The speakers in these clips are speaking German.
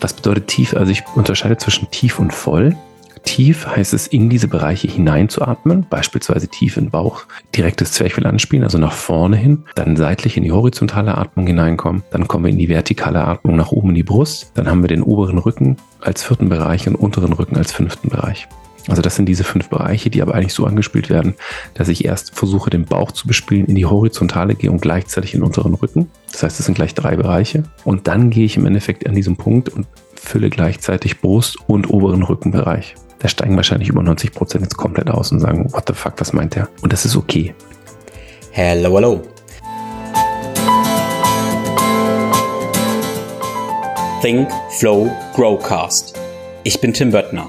Was bedeutet tief? Also ich unterscheide zwischen tief und voll. Tief heißt es, in diese Bereiche hineinzuatmen, beispielsweise tief in den Bauch, direktes Zwerchfell anspielen, also nach vorne hin, dann seitlich in die horizontale Atmung hineinkommen, dann kommen wir in die vertikale Atmung nach oben in die Brust, dann haben wir den oberen Rücken als vierten Bereich und unteren Rücken als fünften Bereich. Also das sind diese fünf Bereiche, die aber eigentlich so angespielt werden, dass ich erst versuche, den Bauch zu bespielen, in die horizontale gehe und gleichzeitig in den unteren Rücken. Das heißt, es sind gleich drei Bereiche. Und dann gehe ich im Endeffekt an diesem Punkt und fülle gleichzeitig Brust und oberen Rückenbereich. Da steigen wahrscheinlich über 90 Prozent jetzt komplett aus und sagen, what the fuck, was meint der? Und das ist okay. Hello, hello. Think, Flow, Growcast. Ich bin Tim Böttner.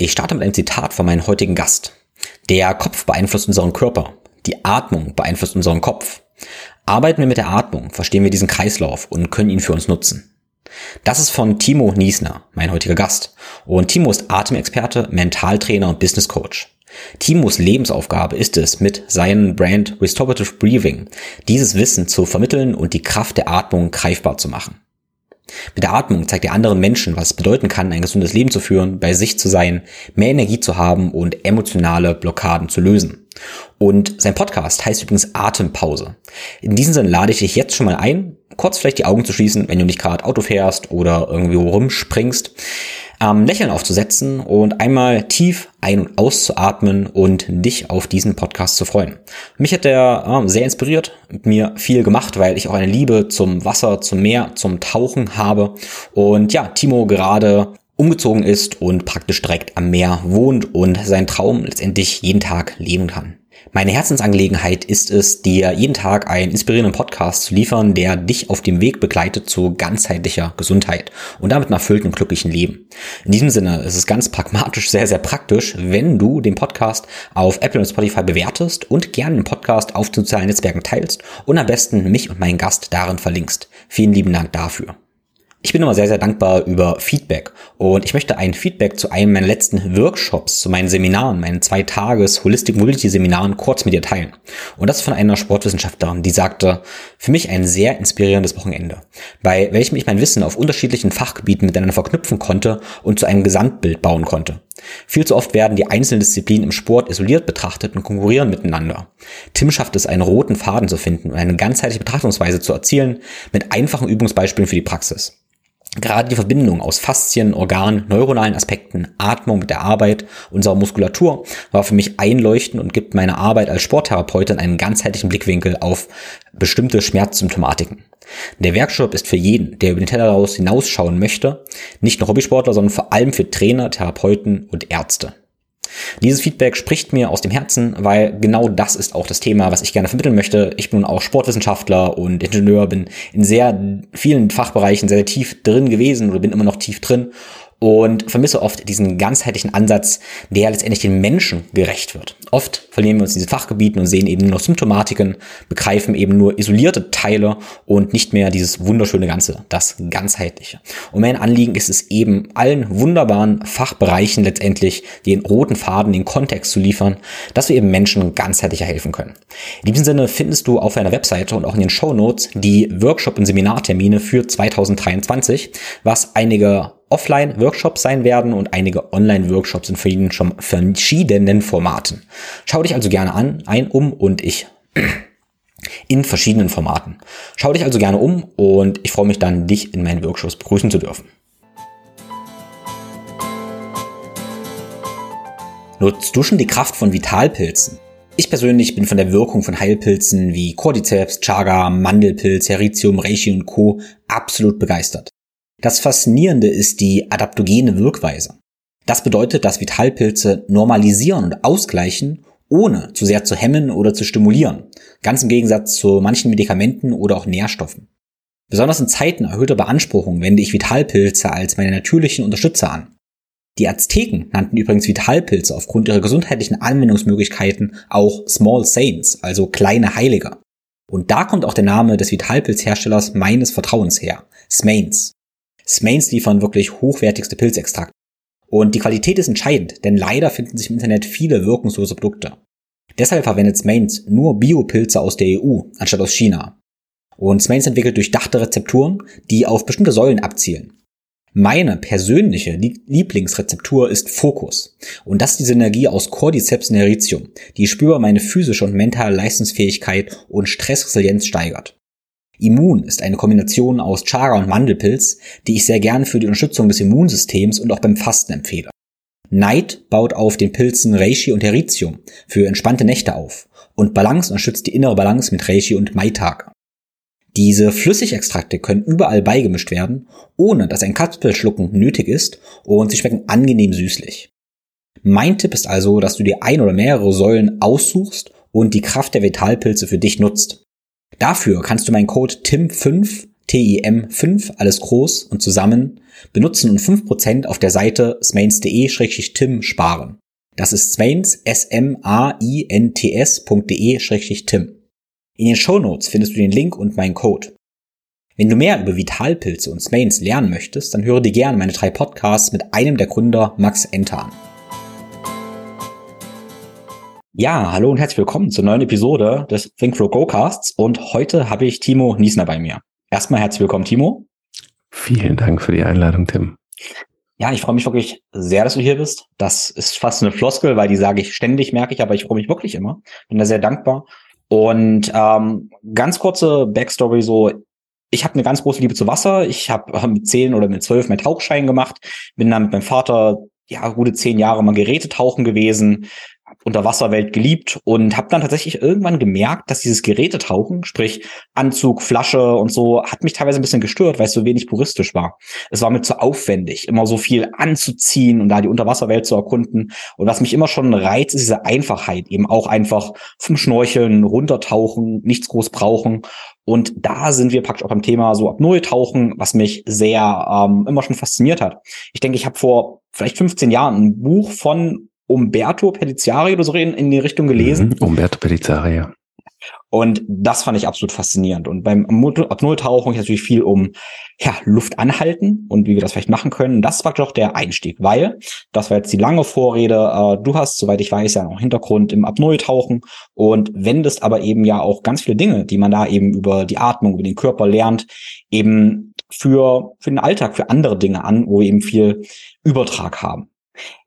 Ich starte mit einem Zitat von meinem heutigen Gast. Der Kopf beeinflusst unseren Körper. Die Atmung beeinflusst unseren Kopf. Arbeiten wir mit der Atmung, verstehen wir diesen Kreislauf und können ihn für uns nutzen. Das ist von Timo Niesner, mein heutiger Gast. Und Timo ist Atemexperte, Mentaltrainer und Business Coach. Timos Lebensaufgabe ist es, mit seinem Brand Restorative Breathing dieses Wissen zu vermitteln und die Kraft der Atmung greifbar zu machen. Mit der Atmung zeigt er anderen Menschen, was es bedeuten kann, ein gesundes Leben zu führen, bei sich zu sein, mehr Energie zu haben und emotionale Blockaden zu lösen. Und sein Podcast heißt übrigens Atempause. In diesem Sinne lade ich dich jetzt schon mal ein, kurz vielleicht die Augen zu schließen, wenn du nicht gerade Auto fährst oder irgendwie rumspringst ähm, Lächeln aufzusetzen und einmal tief ein- und auszuatmen und dich auf diesen Podcast zu freuen. Mich hat der äh, sehr inspiriert, mit mir viel gemacht, weil ich auch eine Liebe zum Wasser, zum Meer, zum Tauchen habe. Und ja, Timo gerade umgezogen ist und praktisch direkt am Meer wohnt und seinen Traum letztendlich jeden Tag leben kann. Meine Herzensangelegenheit ist es, dir jeden Tag einen inspirierenden Podcast zu liefern, der dich auf dem Weg begleitet zu ganzheitlicher Gesundheit und damit einem erfüllten und glücklichen Leben. In diesem Sinne ist es ganz pragmatisch sehr, sehr praktisch, wenn du den Podcast auf Apple und Spotify bewertest und gerne den Podcast auf sozialen Netzwerken teilst und am besten mich und meinen Gast darin verlinkst. Vielen lieben Dank dafür. Ich bin immer sehr, sehr dankbar über Feedback und ich möchte ein Feedback zu einem meiner letzten Workshops, zu meinen Seminaren, meinen zwei Tages Holistic Mobility Seminaren kurz mit dir teilen. Und das von einer Sportwissenschaftlerin, die sagte, für mich ein sehr inspirierendes Wochenende, bei welchem ich mein Wissen auf unterschiedlichen Fachgebieten miteinander verknüpfen konnte und zu einem Gesamtbild bauen konnte. Viel zu oft werden die einzelnen Disziplinen im Sport isoliert betrachtet und konkurrieren miteinander. Tim schafft es, einen roten Faden zu finden und eine ganzheitliche Betrachtungsweise zu erzielen mit einfachen Übungsbeispielen für die Praxis. Gerade die Verbindung aus Faszien, Organen, neuronalen Aspekten, Atmung mit der Arbeit unserer Muskulatur war für mich einleuchtend und gibt meiner Arbeit als Sporttherapeutin einen ganzheitlichen Blickwinkel auf bestimmte Schmerzsymptomatiken. Der Workshop ist für jeden, der über den Tellerraus hinausschauen möchte, nicht nur Hobbysportler, sondern vor allem für Trainer, Therapeuten und Ärzte. Dieses Feedback spricht mir aus dem Herzen, weil genau das ist auch das Thema, was ich gerne vermitteln möchte. Ich bin nun auch Sportwissenschaftler und Ingenieur, bin in sehr vielen Fachbereichen sehr, sehr tief drin gewesen oder bin immer noch tief drin und vermisse oft diesen ganzheitlichen Ansatz, der letztendlich den Menschen gerecht wird. Oft verlieren wir uns in diese Fachgebieten und sehen eben nur noch Symptomatiken, begreifen eben nur isolierte Teile und nicht mehr dieses wunderschöne Ganze, das ganzheitliche. Und mein Anliegen ist es eben, allen wunderbaren Fachbereichen letztendlich den roten Faden, den Kontext zu liefern, dass wir eben Menschen ganzheitlicher helfen können. In diesem Sinne findest du auf einer Webseite und auch in den Show Notes die Workshop- und Seminartermine für 2023, was einige Offline-Workshops sein werden und einige Online-Workshops in verschiedenen Formaten. Schau dich also gerne an, ein, um und ich in verschiedenen Formaten. Schau dich also gerne um und ich freue mich dann, dich in meinen Workshops begrüßen zu dürfen. Nutzt du schon die Kraft von Vitalpilzen? Ich persönlich bin von der Wirkung von Heilpilzen wie Cordyceps, Chaga, Mandelpilz, Heritium, Reishi und Co. absolut begeistert. Das Faszinierende ist die adaptogene Wirkweise. Das bedeutet, dass Vitalpilze normalisieren und ausgleichen, ohne zu sehr zu hemmen oder zu stimulieren. Ganz im Gegensatz zu manchen Medikamenten oder auch Nährstoffen. Besonders in Zeiten erhöhter Beanspruchung wende ich Vitalpilze als meine natürlichen Unterstützer an. Die Azteken nannten übrigens Vitalpilze aufgrund ihrer gesundheitlichen Anwendungsmöglichkeiten auch Small Saints, also kleine Heilige. Und da kommt auch der Name des Vitalpilzherstellers meines Vertrauens her, Smains. Smains liefern wirklich hochwertigste Pilzextrakte. Und die Qualität ist entscheidend, denn leider finden sich im Internet viele wirkungslose Produkte. Deshalb verwendet Smains nur Biopilze aus der EU anstatt aus China. Und Smains entwickelt durchdachte Rezepturen, die auf bestimmte Säulen abzielen. Meine persönliche Lieblingsrezeptur ist Fokus. Und das ist die Synergie aus Cordyceps neritium, die spürbar meine physische und mentale Leistungsfähigkeit und Stressresilienz steigert. Immun ist eine Kombination aus Chaga und Mandelpilz, die ich sehr gern für die Unterstützung des Immunsystems und auch beim Fasten empfehle. Neid baut auf den Pilzen Reishi und Heritium für entspannte Nächte auf und Balance unterstützt die innere Balance mit Reishi und Maitake. Diese Flüssigextrakte können überall beigemischt werden, ohne dass ein Kapselschlucken nötig ist und sie schmecken angenehm süßlich. Mein Tipp ist also, dass du dir ein oder mehrere Säulen aussuchst und die Kraft der Vitalpilze für dich nutzt. Dafür kannst du meinen Code TIM5, T-I-M-5, alles groß und zusammen, benutzen und 5% auf der Seite smains.de-tim sparen. Das ist smains, S-M-A-I-N-T-S.de-tim. In den Show Notes findest du den Link und meinen Code. Wenn du mehr über Vitalpilze und Smains lernen möchtest, dann höre dir gerne meine drei Podcasts mit einem der Gründer Max Enter an. Ja, hallo und herzlich willkommen zur neuen Episode des ThinkFlow Go-Casts und heute habe ich Timo Niesner bei mir. Erstmal herzlich willkommen, Timo. Vielen Dank für die Einladung, Tim. Ja, ich freue mich wirklich sehr, dass du hier bist. Das ist fast eine Floskel, weil die sage ich ständig, merke ich, aber ich freue mich wirklich immer. Bin da sehr dankbar und ähm, ganz kurze Backstory so, ich habe eine ganz große Liebe zu Wasser. Ich habe mit zehn oder mit zwölf meinen Tauchschein gemacht, bin dann mit meinem Vater ja gute zehn Jahre mal Gerätetauchen gewesen, Unterwasserwelt geliebt und habe dann tatsächlich irgendwann gemerkt, dass dieses Gerätetauchen, sprich Anzug, Flasche und so, hat mich teilweise ein bisschen gestört, weil es so wenig puristisch war. Es war mir zu aufwendig, immer so viel anzuziehen und da die Unterwasserwelt zu erkunden. Und was mich immer schon reizt, ist diese Einfachheit, eben auch einfach vom Schnorcheln, runtertauchen, nichts groß brauchen. Und da sind wir praktisch auch beim Thema so Apnoe-Tauchen, was mich sehr ähm, immer schon fasziniert hat. Ich denke, ich habe vor vielleicht 15 Jahren ein Buch von Umberto Pellizzari oder so in, in die Richtung gelesen. Mhm, Umberto Pellizzari, ja. Und das fand ich absolut faszinierend. Und beim Apnoe-Tauchen ist natürlich viel um ja, Luft anhalten und wie wir das vielleicht machen können. Das war doch der Einstieg, weil, das war jetzt die lange Vorrede, äh, du hast, soweit ich weiß, ja noch Hintergrund im Apnoe-Tauchen und wendest aber eben ja auch ganz viele Dinge, die man da eben über die Atmung, über den Körper lernt, eben für, für den Alltag, für andere Dinge an, wo wir eben viel Übertrag haben.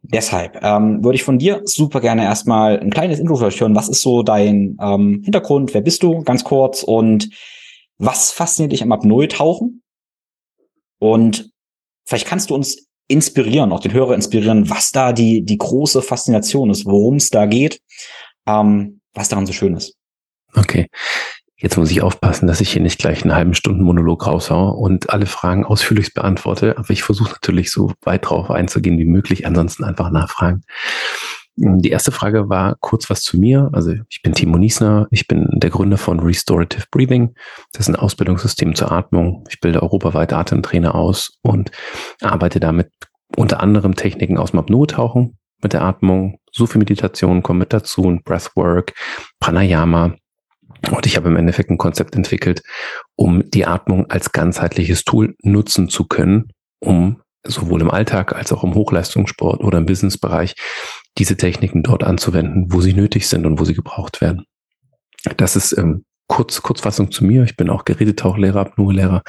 Deshalb ähm, würde ich von dir super gerne erstmal ein kleines Intro hören. Was ist so dein ähm, Hintergrund? Wer bist du? Ganz kurz. Und was fasziniert dich am Apnoe-Tauchen? Und vielleicht kannst du uns inspirieren, auch den Hörer inspirieren, was da die, die große Faszination ist, worum es da geht, ähm, was daran so schön ist. Okay. Jetzt muss ich aufpassen, dass ich hier nicht gleich einen halben Stunden Monolog raushaue und alle Fragen ausführlich beantworte. Aber ich versuche natürlich so weit drauf einzugehen wie möglich, ansonsten einfach nachfragen. Die erste Frage war kurz was zu mir. Also ich bin Timo Niesner, ich bin der Gründer von Restorative Breathing. Das ist ein Ausbildungssystem zur Atmung. Ich bilde europaweit Atemtrainer aus und arbeite damit unter anderem Techniken aus dem Apnoe-Tauchen mit der Atmung. Sufi-Meditation kommen mit dazu und Breathwork, Pranayama, und ich habe im Endeffekt ein Konzept entwickelt, um die Atmung als ganzheitliches Tool nutzen zu können, um sowohl im Alltag als auch im Hochleistungssport oder im Businessbereich diese Techniken dort anzuwenden, wo sie nötig sind und wo sie gebraucht werden. Das ist ähm, kurz, Kurzfassung zu mir. Ich bin auch Gerätetauchlehrer, Apnoe-Lehrer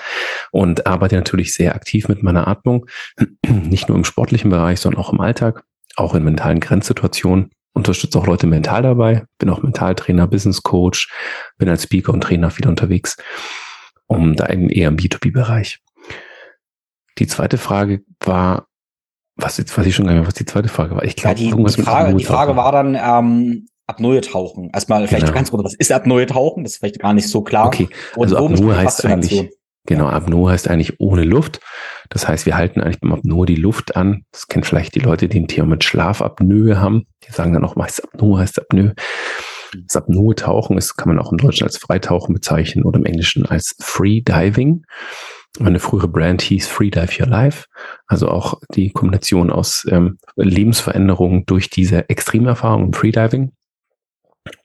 und arbeite natürlich sehr aktiv mit meiner Atmung, nicht nur im sportlichen Bereich, sondern auch im Alltag, auch in mentalen Grenzsituationen unterstütze auch Leute mental dabei, bin auch Mentaltrainer, Business Coach, bin als Speaker und Trainer viel unterwegs, um da in eher im B2B-Bereich. Die zweite Frage war, was jetzt weiß ich schon gar nicht mehr, was die zweite Frage war. Ich glaube, ja, die, die, Frage, die Frage war dann ähm, Apnoe-Tauchen. Erstmal vielleicht genau. ganz kurz, was ist Apnoe-Tauchen? Das ist vielleicht gar nicht so klar. Okay, also Apnoe heißt eigentlich, Genau, Apnoe heißt eigentlich ohne Luft. Das heißt, wir halten eigentlich Apnoe die Luft an. Das kennen vielleicht die Leute, die ein Thema mit Schlafapnoe haben. Die sagen dann auch meist Apnoe heißt Apnoe. Das Apnoe-Tauchen ist, kann man auch im Deutschen als Freitauchen bezeichnen oder im Englischen als Freediving. Meine frühere Brand hieß Freedive Your Life. Also auch die Kombination aus ähm, Lebensveränderung durch diese Extremerfahrung im Freediving.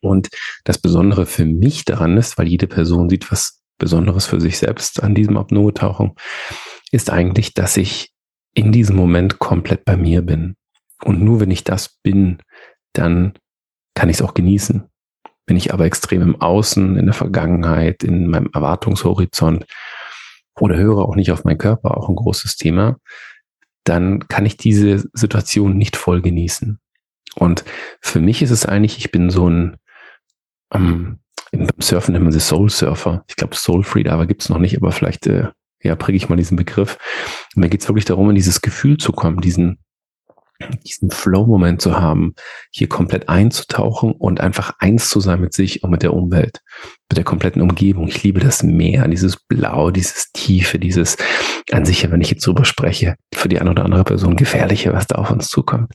Und das Besondere für mich daran ist, weil jede Person sieht was Besonderes für sich selbst an diesem Apnoe-Tauchen, ist eigentlich, dass ich in diesem Moment komplett bei mir bin. Und nur wenn ich das bin, dann kann ich es auch genießen. Bin ich aber extrem im Außen, in der Vergangenheit, in meinem Erwartungshorizont oder höre auch nicht auf meinen Körper, auch ein großes Thema, dann kann ich diese Situation nicht voll genießen. Und für mich ist es eigentlich, ich bin so ein, ähm, im Surfen nennt man sie Soul Surfer. Ich glaube, Soul Freediver gibt es noch nicht, aber vielleicht äh, ja, präge ich mal diesen Begriff. Und mir geht es wirklich darum, in dieses Gefühl zu kommen, diesen, diesen Flow-Moment zu haben, hier komplett einzutauchen und einfach eins zu sein mit sich und mit der Umwelt, mit der kompletten Umgebung. Ich liebe das Meer, dieses Blau, dieses Tiefe, dieses an sich, wenn ich jetzt drüber spreche, für die eine oder andere Person gefährliche, was da auf uns zukommt.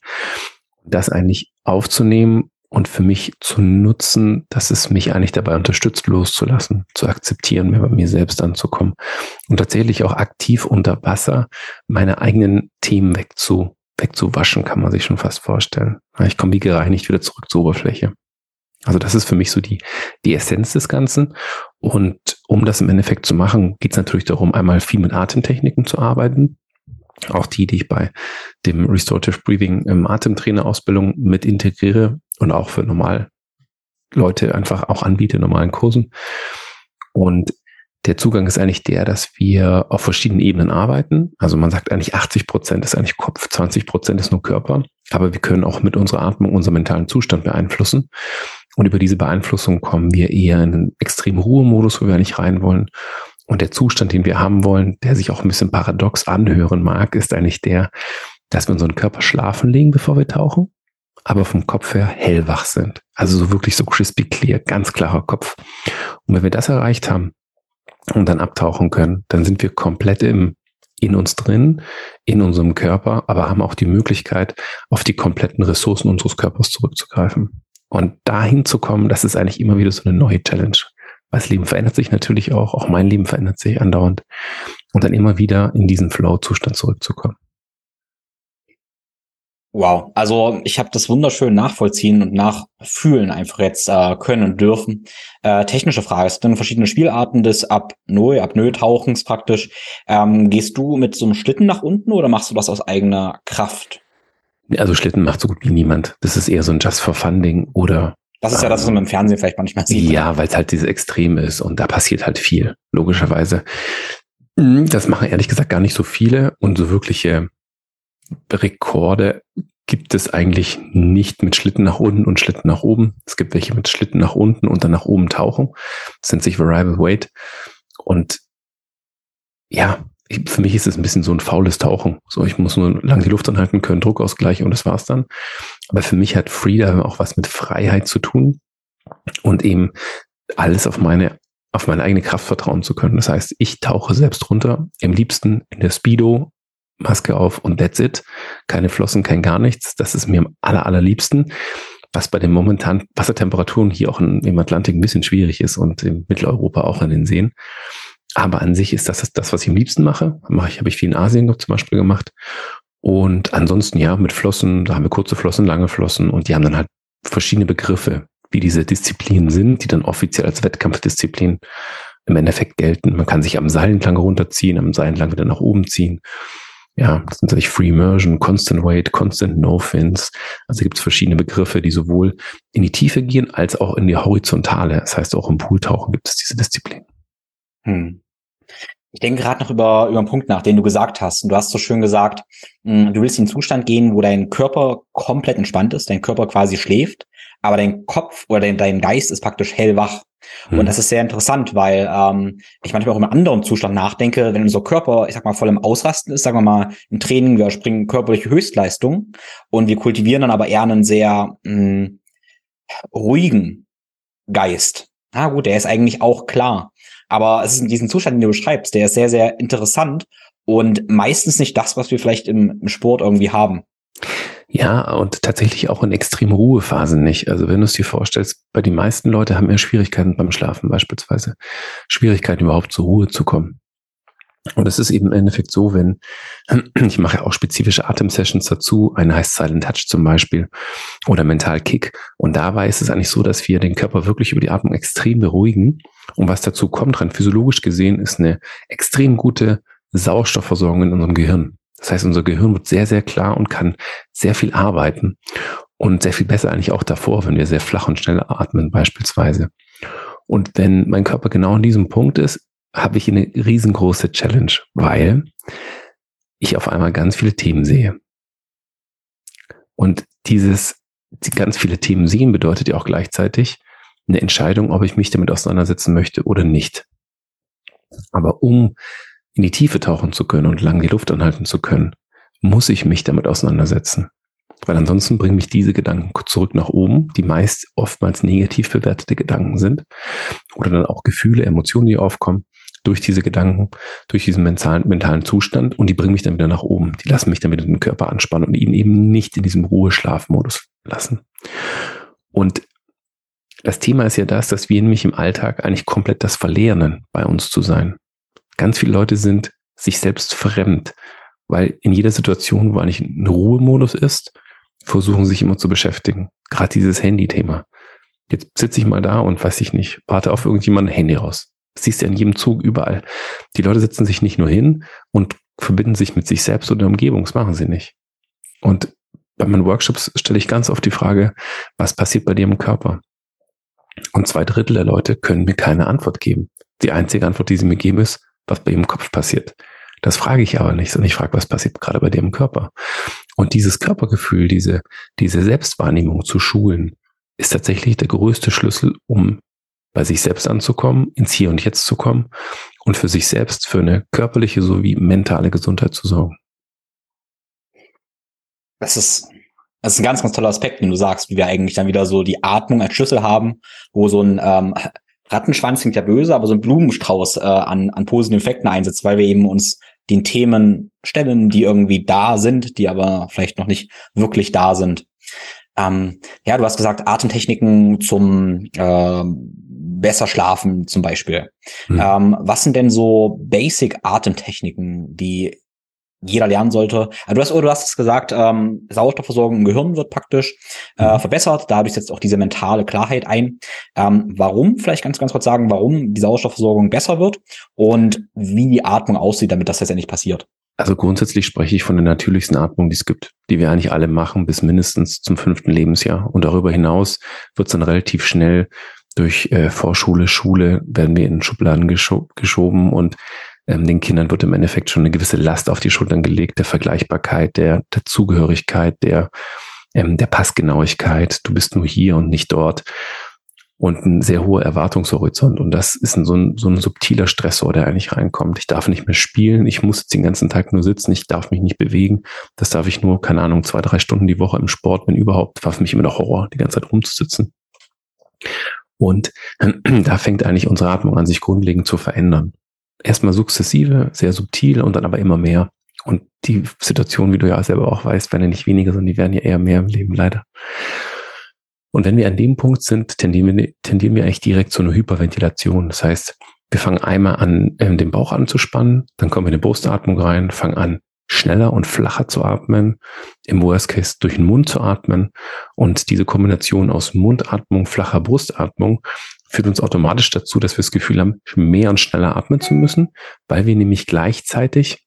Das eigentlich aufzunehmen und für mich zu nutzen, dass es mich eigentlich dabei unterstützt, loszulassen, zu akzeptieren, mir bei mir selbst anzukommen und tatsächlich auch aktiv unter Wasser meine eigenen Themen wegzu, wegzuwaschen, kann man sich schon fast vorstellen. Ich komme wie gereinigt wieder zurück zur Oberfläche. Also das ist für mich so die, die Essenz des Ganzen. Und um das im Endeffekt zu machen, geht es natürlich darum, einmal viel mit Atemtechniken zu arbeiten. Auch die, die ich bei dem Restorative Breathing im Atemtrainer-Ausbildung mit integriere und auch für normal Leute einfach auch anbiete, normalen Kursen. Und der Zugang ist eigentlich der, dass wir auf verschiedenen Ebenen arbeiten. Also man sagt eigentlich 80 Prozent ist eigentlich Kopf, 20 Prozent ist nur Körper. Aber wir können auch mit unserer Atmung unseren mentalen Zustand beeinflussen. Und über diese Beeinflussung kommen wir eher in einen extremen Ruhemodus, wo wir nicht rein wollen. Und der Zustand, den wir haben wollen, der sich auch ein bisschen paradox anhören mag, ist eigentlich der, dass wir unseren Körper schlafen legen, bevor wir tauchen, aber vom Kopf her hellwach sind. Also so wirklich so crispy clear, ganz klarer Kopf. Und wenn wir das erreicht haben, und dann abtauchen können, dann sind wir komplett im, in uns drin, in unserem Körper, aber haben auch die Möglichkeit, auf die kompletten Ressourcen unseres Körpers zurückzugreifen. Und dahin zu kommen, das ist eigentlich immer wieder so eine neue Challenge. Das Leben verändert sich natürlich auch, auch mein Leben verändert sich andauernd. Und dann immer wieder in diesen Flow-Zustand zurückzukommen. Wow, also ich habe das wunderschön nachvollziehen und nachfühlen einfach jetzt äh, können und dürfen. Äh, technische Frage, es sind verschiedene Spielarten des Apnoe, Apnoe-Tauchens praktisch. Ähm, gehst du mit so einem Schlitten nach unten oder machst du das aus eigener Kraft? Also Schlitten macht so gut wie niemand. Das ist eher so ein Just for Funding oder das ist ja das, was man im Fernsehen vielleicht manchmal sieht. Ja, weil es halt dieses Extrem ist und da passiert halt viel, logischerweise. Hm, das machen ehrlich gesagt gar nicht so viele und so wirkliche Rekorde gibt es eigentlich nicht mit Schlitten nach unten und Schlitten nach oben. Es gibt welche mit Schlitten nach unten und dann nach oben tauchen. Das nennt sich Variable Weight. Und ja, ich, für mich ist es ein bisschen so ein faules Tauchen. So, ich muss nur lang die Luft anhalten können, Druckausgleich und das war's dann. Aber für mich hat Freedom auch was mit Freiheit zu tun und eben alles auf meine auf meine eigene Kraft vertrauen zu können. Das heißt, ich tauche selbst runter, am liebsten in der Speedo Maske auf und that's it. Keine Flossen, kein gar nichts. Das ist mir am aller, allerliebsten. Was bei den momentanen Wassertemperaturen hier auch im Atlantik ein bisschen schwierig ist und in Mitteleuropa auch an den Seen. Aber an sich ist das das, was ich am liebsten mache. Mache ich, habe ich viel in Asien zum Beispiel gemacht. Und ansonsten ja, mit Flossen, da haben wir kurze Flossen, lange Flossen und die haben dann halt verschiedene Begriffe, wie diese Disziplinen sind, die dann offiziell als Wettkampfdisziplin im Endeffekt gelten. Man kann sich am Seil entlang runterziehen, am Seil entlang wieder nach oben ziehen. Ja, das sind natürlich Free Immersion, Constant Weight, Constant No Fins. Also gibt es verschiedene Begriffe, die sowohl in die Tiefe gehen als auch in die horizontale. Das heißt, auch im Pooltauchen gibt es diese Disziplin. Hm. Ich denke gerade noch über, über einen Punkt nach, den du gesagt hast. Und du hast so schön gesagt, hm, du willst in einen Zustand gehen, wo dein Körper komplett entspannt ist, dein Körper quasi schläft, aber dein Kopf oder dein, dein Geist ist praktisch hellwach. Mhm. Und das ist sehr interessant, weil ähm, ich manchmal auch in einem anderen Zustand nachdenke, wenn unser Körper, ich sag mal, voll im Ausrasten ist, sagen wir mal, im Training, wir springen körperliche Höchstleistung und wir kultivieren dann aber eher einen sehr mh, hm, ruhigen Geist. Na gut, der ist eigentlich auch klar. Aber es ist in diesem Zustand, den du beschreibst, der ist sehr, sehr interessant und meistens nicht das, was wir vielleicht im, im Sport irgendwie haben. Ja, und tatsächlich auch in extremen Ruhephasen nicht. Also wenn du es dir vorstellst, bei den meisten Leuten haben ja Schwierigkeiten beim Schlafen beispielsweise. Schwierigkeiten überhaupt zur Ruhe zu kommen. Und es ist eben im Endeffekt so, wenn, ich mache ja auch spezifische Atemsessions dazu, eine heißt Silent Touch zum Beispiel oder Mental Kick. Und dabei ist es eigentlich so, dass wir den Körper wirklich über die Atmung extrem beruhigen. Und was dazu kommt, rein physiologisch gesehen, ist eine extrem gute Sauerstoffversorgung in unserem Gehirn. Das heißt, unser Gehirn wird sehr, sehr klar und kann sehr viel arbeiten und sehr viel besser eigentlich auch davor, wenn wir sehr flach und schnell atmen beispielsweise. Und wenn mein Körper genau an diesem Punkt ist, habe ich eine riesengroße Challenge, weil ich auf einmal ganz viele Themen sehe. Und dieses die ganz viele Themen sehen bedeutet ja auch gleichzeitig eine Entscheidung, ob ich mich damit auseinandersetzen möchte oder nicht. Aber um in die Tiefe tauchen zu können und lang die Luft anhalten zu können, muss ich mich damit auseinandersetzen. Weil ansonsten bringen mich diese Gedanken zurück nach oben, die meist oftmals negativ bewertete Gedanken sind. Oder dann auch Gefühle, Emotionen, die aufkommen durch diese Gedanken, durch diesen mentalen, mentalen Zustand und die bringen mich dann wieder nach oben. Die lassen mich dann wieder den Körper anspannen und ihn eben nicht in diesem Ruheschlafmodus lassen. Und das Thema ist ja das, dass wir nämlich im Alltag eigentlich komplett das verlernen, bei uns zu sein. Ganz viele Leute sind sich selbst fremd, weil in jeder Situation, wo eigentlich ein Ruhemodus ist, versuchen sich immer zu beschäftigen. Gerade dieses Handy-Thema. Jetzt sitze ich mal da und weiß ich nicht, warte auf irgendjemanden Handy raus. Siehst du in jedem Zug überall. Die Leute setzen sich nicht nur hin und verbinden sich mit sich selbst oder der Umgebung. Das machen sie nicht. Und bei meinen Workshops stelle ich ganz oft die Frage, was passiert bei dir im Körper? Und zwei Drittel der Leute können mir keine Antwort geben. Die einzige Antwort, die sie mir geben, ist, was bei ihrem Kopf passiert. Das frage ich aber nicht, sondern ich frage, was passiert gerade bei dir im Körper? Und dieses Körpergefühl, diese, diese Selbstwahrnehmung zu schulen, ist tatsächlich der größte Schlüssel, um bei sich selbst anzukommen, ins Hier und Jetzt zu kommen und für sich selbst für eine körperliche sowie mentale Gesundheit zu sorgen. Das ist, das ist ein ganz, ganz toller Aspekt, wenn du sagst, wie wir eigentlich dann wieder so die Atmung als Schlüssel haben, wo so ein ähm, Rattenschwanz klingt ja böse, aber so ein Blumenstrauß äh, an, an positiven Effekten einsetzt, weil wir eben uns den Themen stellen, die irgendwie da sind, die aber vielleicht noch nicht wirklich da sind. Ähm, ja, du hast gesagt, Atemtechniken zum äh, besser schlafen zum Beispiel. Mhm. Ähm, was sind denn so Basic-Atemtechniken, die jeder lernen sollte. Also du hast, du hast es gesagt, ähm, Sauerstoffversorgung im Gehirn wird praktisch äh, mhm. verbessert. Dadurch setzt auch diese mentale Klarheit ein. Ähm, warum? Vielleicht ganz, ganz kurz sagen, warum die Sauerstoffversorgung besser wird und wie die Atmung aussieht, damit das letztendlich passiert. Also grundsätzlich spreche ich von der natürlichsten Atmung, die es gibt, die wir eigentlich alle machen bis mindestens zum fünften Lebensjahr. Und darüber hinaus wird es dann relativ schnell durch äh, Vorschule, Schule werden wir in Schubladen gescho geschoben und ähm, den Kindern wird im Endeffekt schon eine gewisse Last auf die Schultern gelegt, der Vergleichbarkeit, der, der Zugehörigkeit, der, ähm, der Passgenauigkeit. Du bist nur hier und nicht dort. Und ein sehr hoher Erwartungshorizont. Und das ist ein, so, ein, so ein subtiler Stressor, der eigentlich reinkommt. Ich darf nicht mehr spielen. Ich muss den ganzen Tag nur sitzen. Ich darf mich nicht bewegen. Das darf ich nur, keine Ahnung, zwei, drei Stunden die Woche im Sport, wenn überhaupt. War für mich immer noch Horror, die ganze Zeit rumzusitzen. Und da fängt eigentlich unsere Atmung an, sich grundlegend zu verändern erstmal sukzessive, sehr subtil und dann aber immer mehr. Und die Situation, wie du ja selber auch weißt, werden ja nicht weniger, sondern die werden ja eher mehr im Leben, leider. Und wenn wir an dem Punkt sind, tendieren wir, tendieren wir eigentlich direkt zu einer Hyperventilation. Das heißt, wir fangen einmal an, äh, den Bauch anzuspannen, dann kommen wir in eine Brustatmung rein, fangen an, schneller und flacher zu atmen, im Worst Case durch den Mund zu atmen. Und diese Kombination aus Mundatmung, flacher Brustatmung führt uns automatisch dazu, dass wir das Gefühl haben, mehr und schneller atmen zu müssen, weil wir nämlich gleichzeitig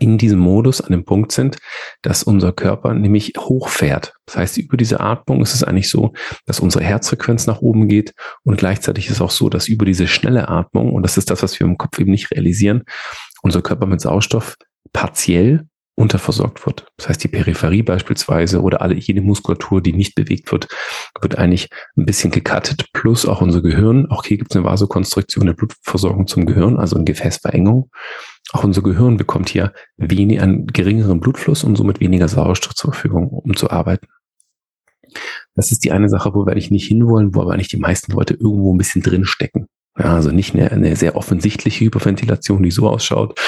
in diesem Modus an dem Punkt sind, dass unser Körper nämlich hochfährt. Das heißt, über diese Atmung ist es eigentlich so, dass unsere Herzfrequenz nach oben geht und gleichzeitig ist es auch so, dass über diese schnelle Atmung, und das ist das, was wir im Kopf eben nicht realisieren, unser Körper mit Sauerstoff partiell unterversorgt wird. Das heißt, die Peripherie beispielsweise oder alle, jede Muskulatur, die nicht bewegt wird, wird eigentlich ein bisschen gecuttet, plus auch unser Gehirn. Auch hier gibt es eine Vasokonstruktion der Blutversorgung zum Gehirn, also eine Gefäßverengung. Auch unser Gehirn bekommt hier wenig, einen geringeren Blutfluss und somit weniger Sauerstoff zur Verfügung, um zu arbeiten. Das ist die eine Sache, wo wir eigentlich nicht hinwollen, wo aber eigentlich die meisten Leute irgendwo ein bisschen drin stecken. Ja, also nicht eine, eine sehr offensichtliche Hyperventilation, die so ausschaut,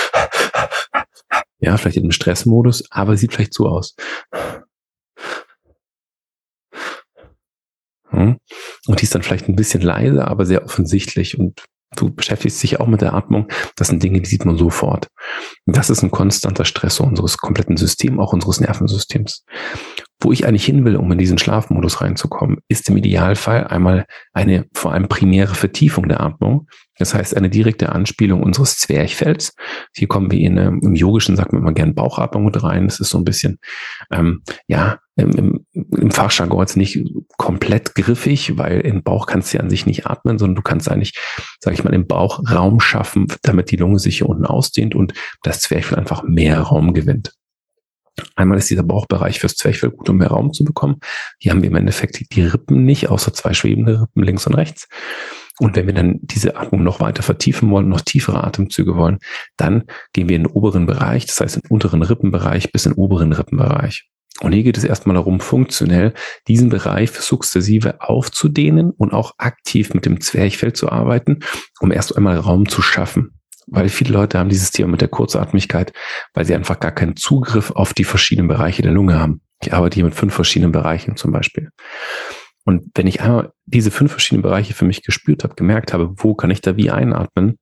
ja, vielleicht in einem Stressmodus, aber sieht vielleicht so aus. Hm? Und die ist dann vielleicht ein bisschen leise, aber sehr offensichtlich und du beschäftigst dich auch mit der Atmung. Das sind Dinge, die sieht man sofort. Das ist ein konstanter Stressor unseres kompletten Systems, auch unseres Nervensystems. Wo ich eigentlich hin will, um in diesen Schlafmodus reinzukommen, ist im Idealfall einmal eine vor allem primäre Vertiefung der Atmung, das heißt, eine direkte Anspielung unseres Zwerchfells. Hier kommen wir in, im Yogischen, sagt man immer gern Bauchatmung mit rein. Das ist so ein bisschen, ähm, ja, im, im, im Fachjargon jetzt nicht komplett griffig, weil im Bauch kannst du ja an sich nicht atmen, sondern du kannst eigentlich, sage ich mal, im Bauch Raum schaffen, damit die Lunge sich hier unten ausdehnt und das Zwerchfell einfach mehr Raum gewinnt. Einmal ist dieser Bauchbereich fürs Zwerchfell gut, um mehr Raum zu bekommen. Hier haben wir im Endeffekt die Rippen nicht, außer zwei schwebende Rippen links und rechts. Und wenn wir dann diese Atmung noch weiter vertiefen wollen, noch tiefere Atemzüge wollen, dann gehen wir in den oberen Bereich, das heißt im unteren Rippenbereich bis in den oberen Rippenbereich. Und hier geht es erstmal darum, funktionell diesen Bereich Sukzessive aufzudehnen und auch aktiv mit dem Zwerchfell zu arbeiten, um erst einmal Raum zu schaffen weil viele Leute haben dieses Thema mit der Kurzatmigkeit, weil sie einfach gar keinen Zugriff auf die verschiedenen Bereiche der Lunge haben. Ich arbeite hier mit fünf verschiedenen Bereichen zum Beispiel. Und wenn ich einmal diese fünf verschiedenen Bereiche für mich gespürt habe, gemerkt habe, wo kann ich da wie einatmen,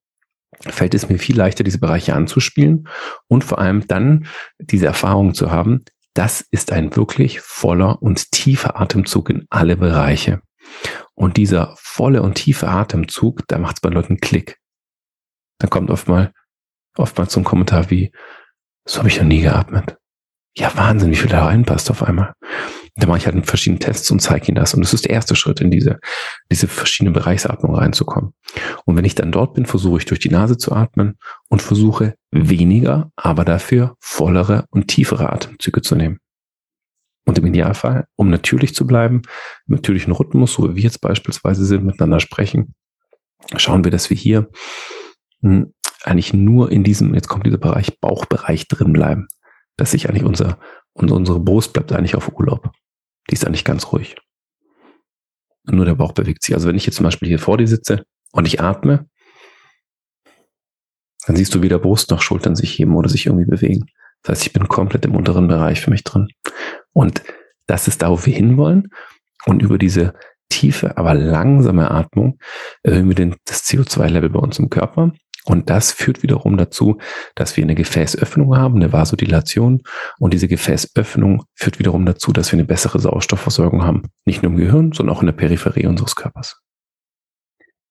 fällt es mir viel leichter, diese Bereiche anzuspielen und vor allem dann diese Erfahrung zu haben, das ist ein wirklich voller und tiefer Atemzug in alle Bereiche. Und dieser volle und tiefe Atemzug, da macht es bei Leuten Klick dann kommt oftmal, oftmals so ein Kommentar wie, so habe ich noch nie geatmet. Ja, Wahnsinn, wie viel da reinpasst auf einmal. Da mache ich halt verschiedene Tests und zeige ihnen das. Und das ist der erste Schritt, in diese, diese verschiedene Bereichsatmung reinzukommen. Und wenn ich dann dort bin, versuche ich durch die Nase zu atmen und versuche weniger, aber dafür vollere und tiefere Atemzüge zu nehmen. Und im Idealfall, um natürlich zu bleiben, im natürlichen Rhythmus, so wie wir jetzt beispielsweise sind, miteinander sprechen, schauen wir, dass wir hier hm, eigentlich nur in diesem, jetzt kommt dieser Bereich, Bauchbereich drin bleiben. Dass sich eigentlich unser, unsere Brust bleibt eigentlich auf Urlaub. Die ist eigentlich ganz ruhig. nur der Bauch bewegt sich. Also wenn ich jetzt zum Beispiel hier vor dir sitze und ich atme, dann siehst du weder Brust noch Schultern sich heben oder sich irgendwie bewegen. Das heißt, ich bin komplett im unteren Bereich für mich drin. Und das ist da, wo wir hinwollen. Und über diese tiefe, aber langsame Atmung erhöhen wir den, das CO2-Level bei uns im Körper und das führt wiederum dazu, dass wir eine Gefäßöffnung haben, eine Vasodilation. Und diese Gefäßöffnung führt wiederum dazu, dass wir eine bessere Sauerstoffversorgung haben. Nicht nur im Gehirn, sondern auch in der Peripherie unseres Körpers.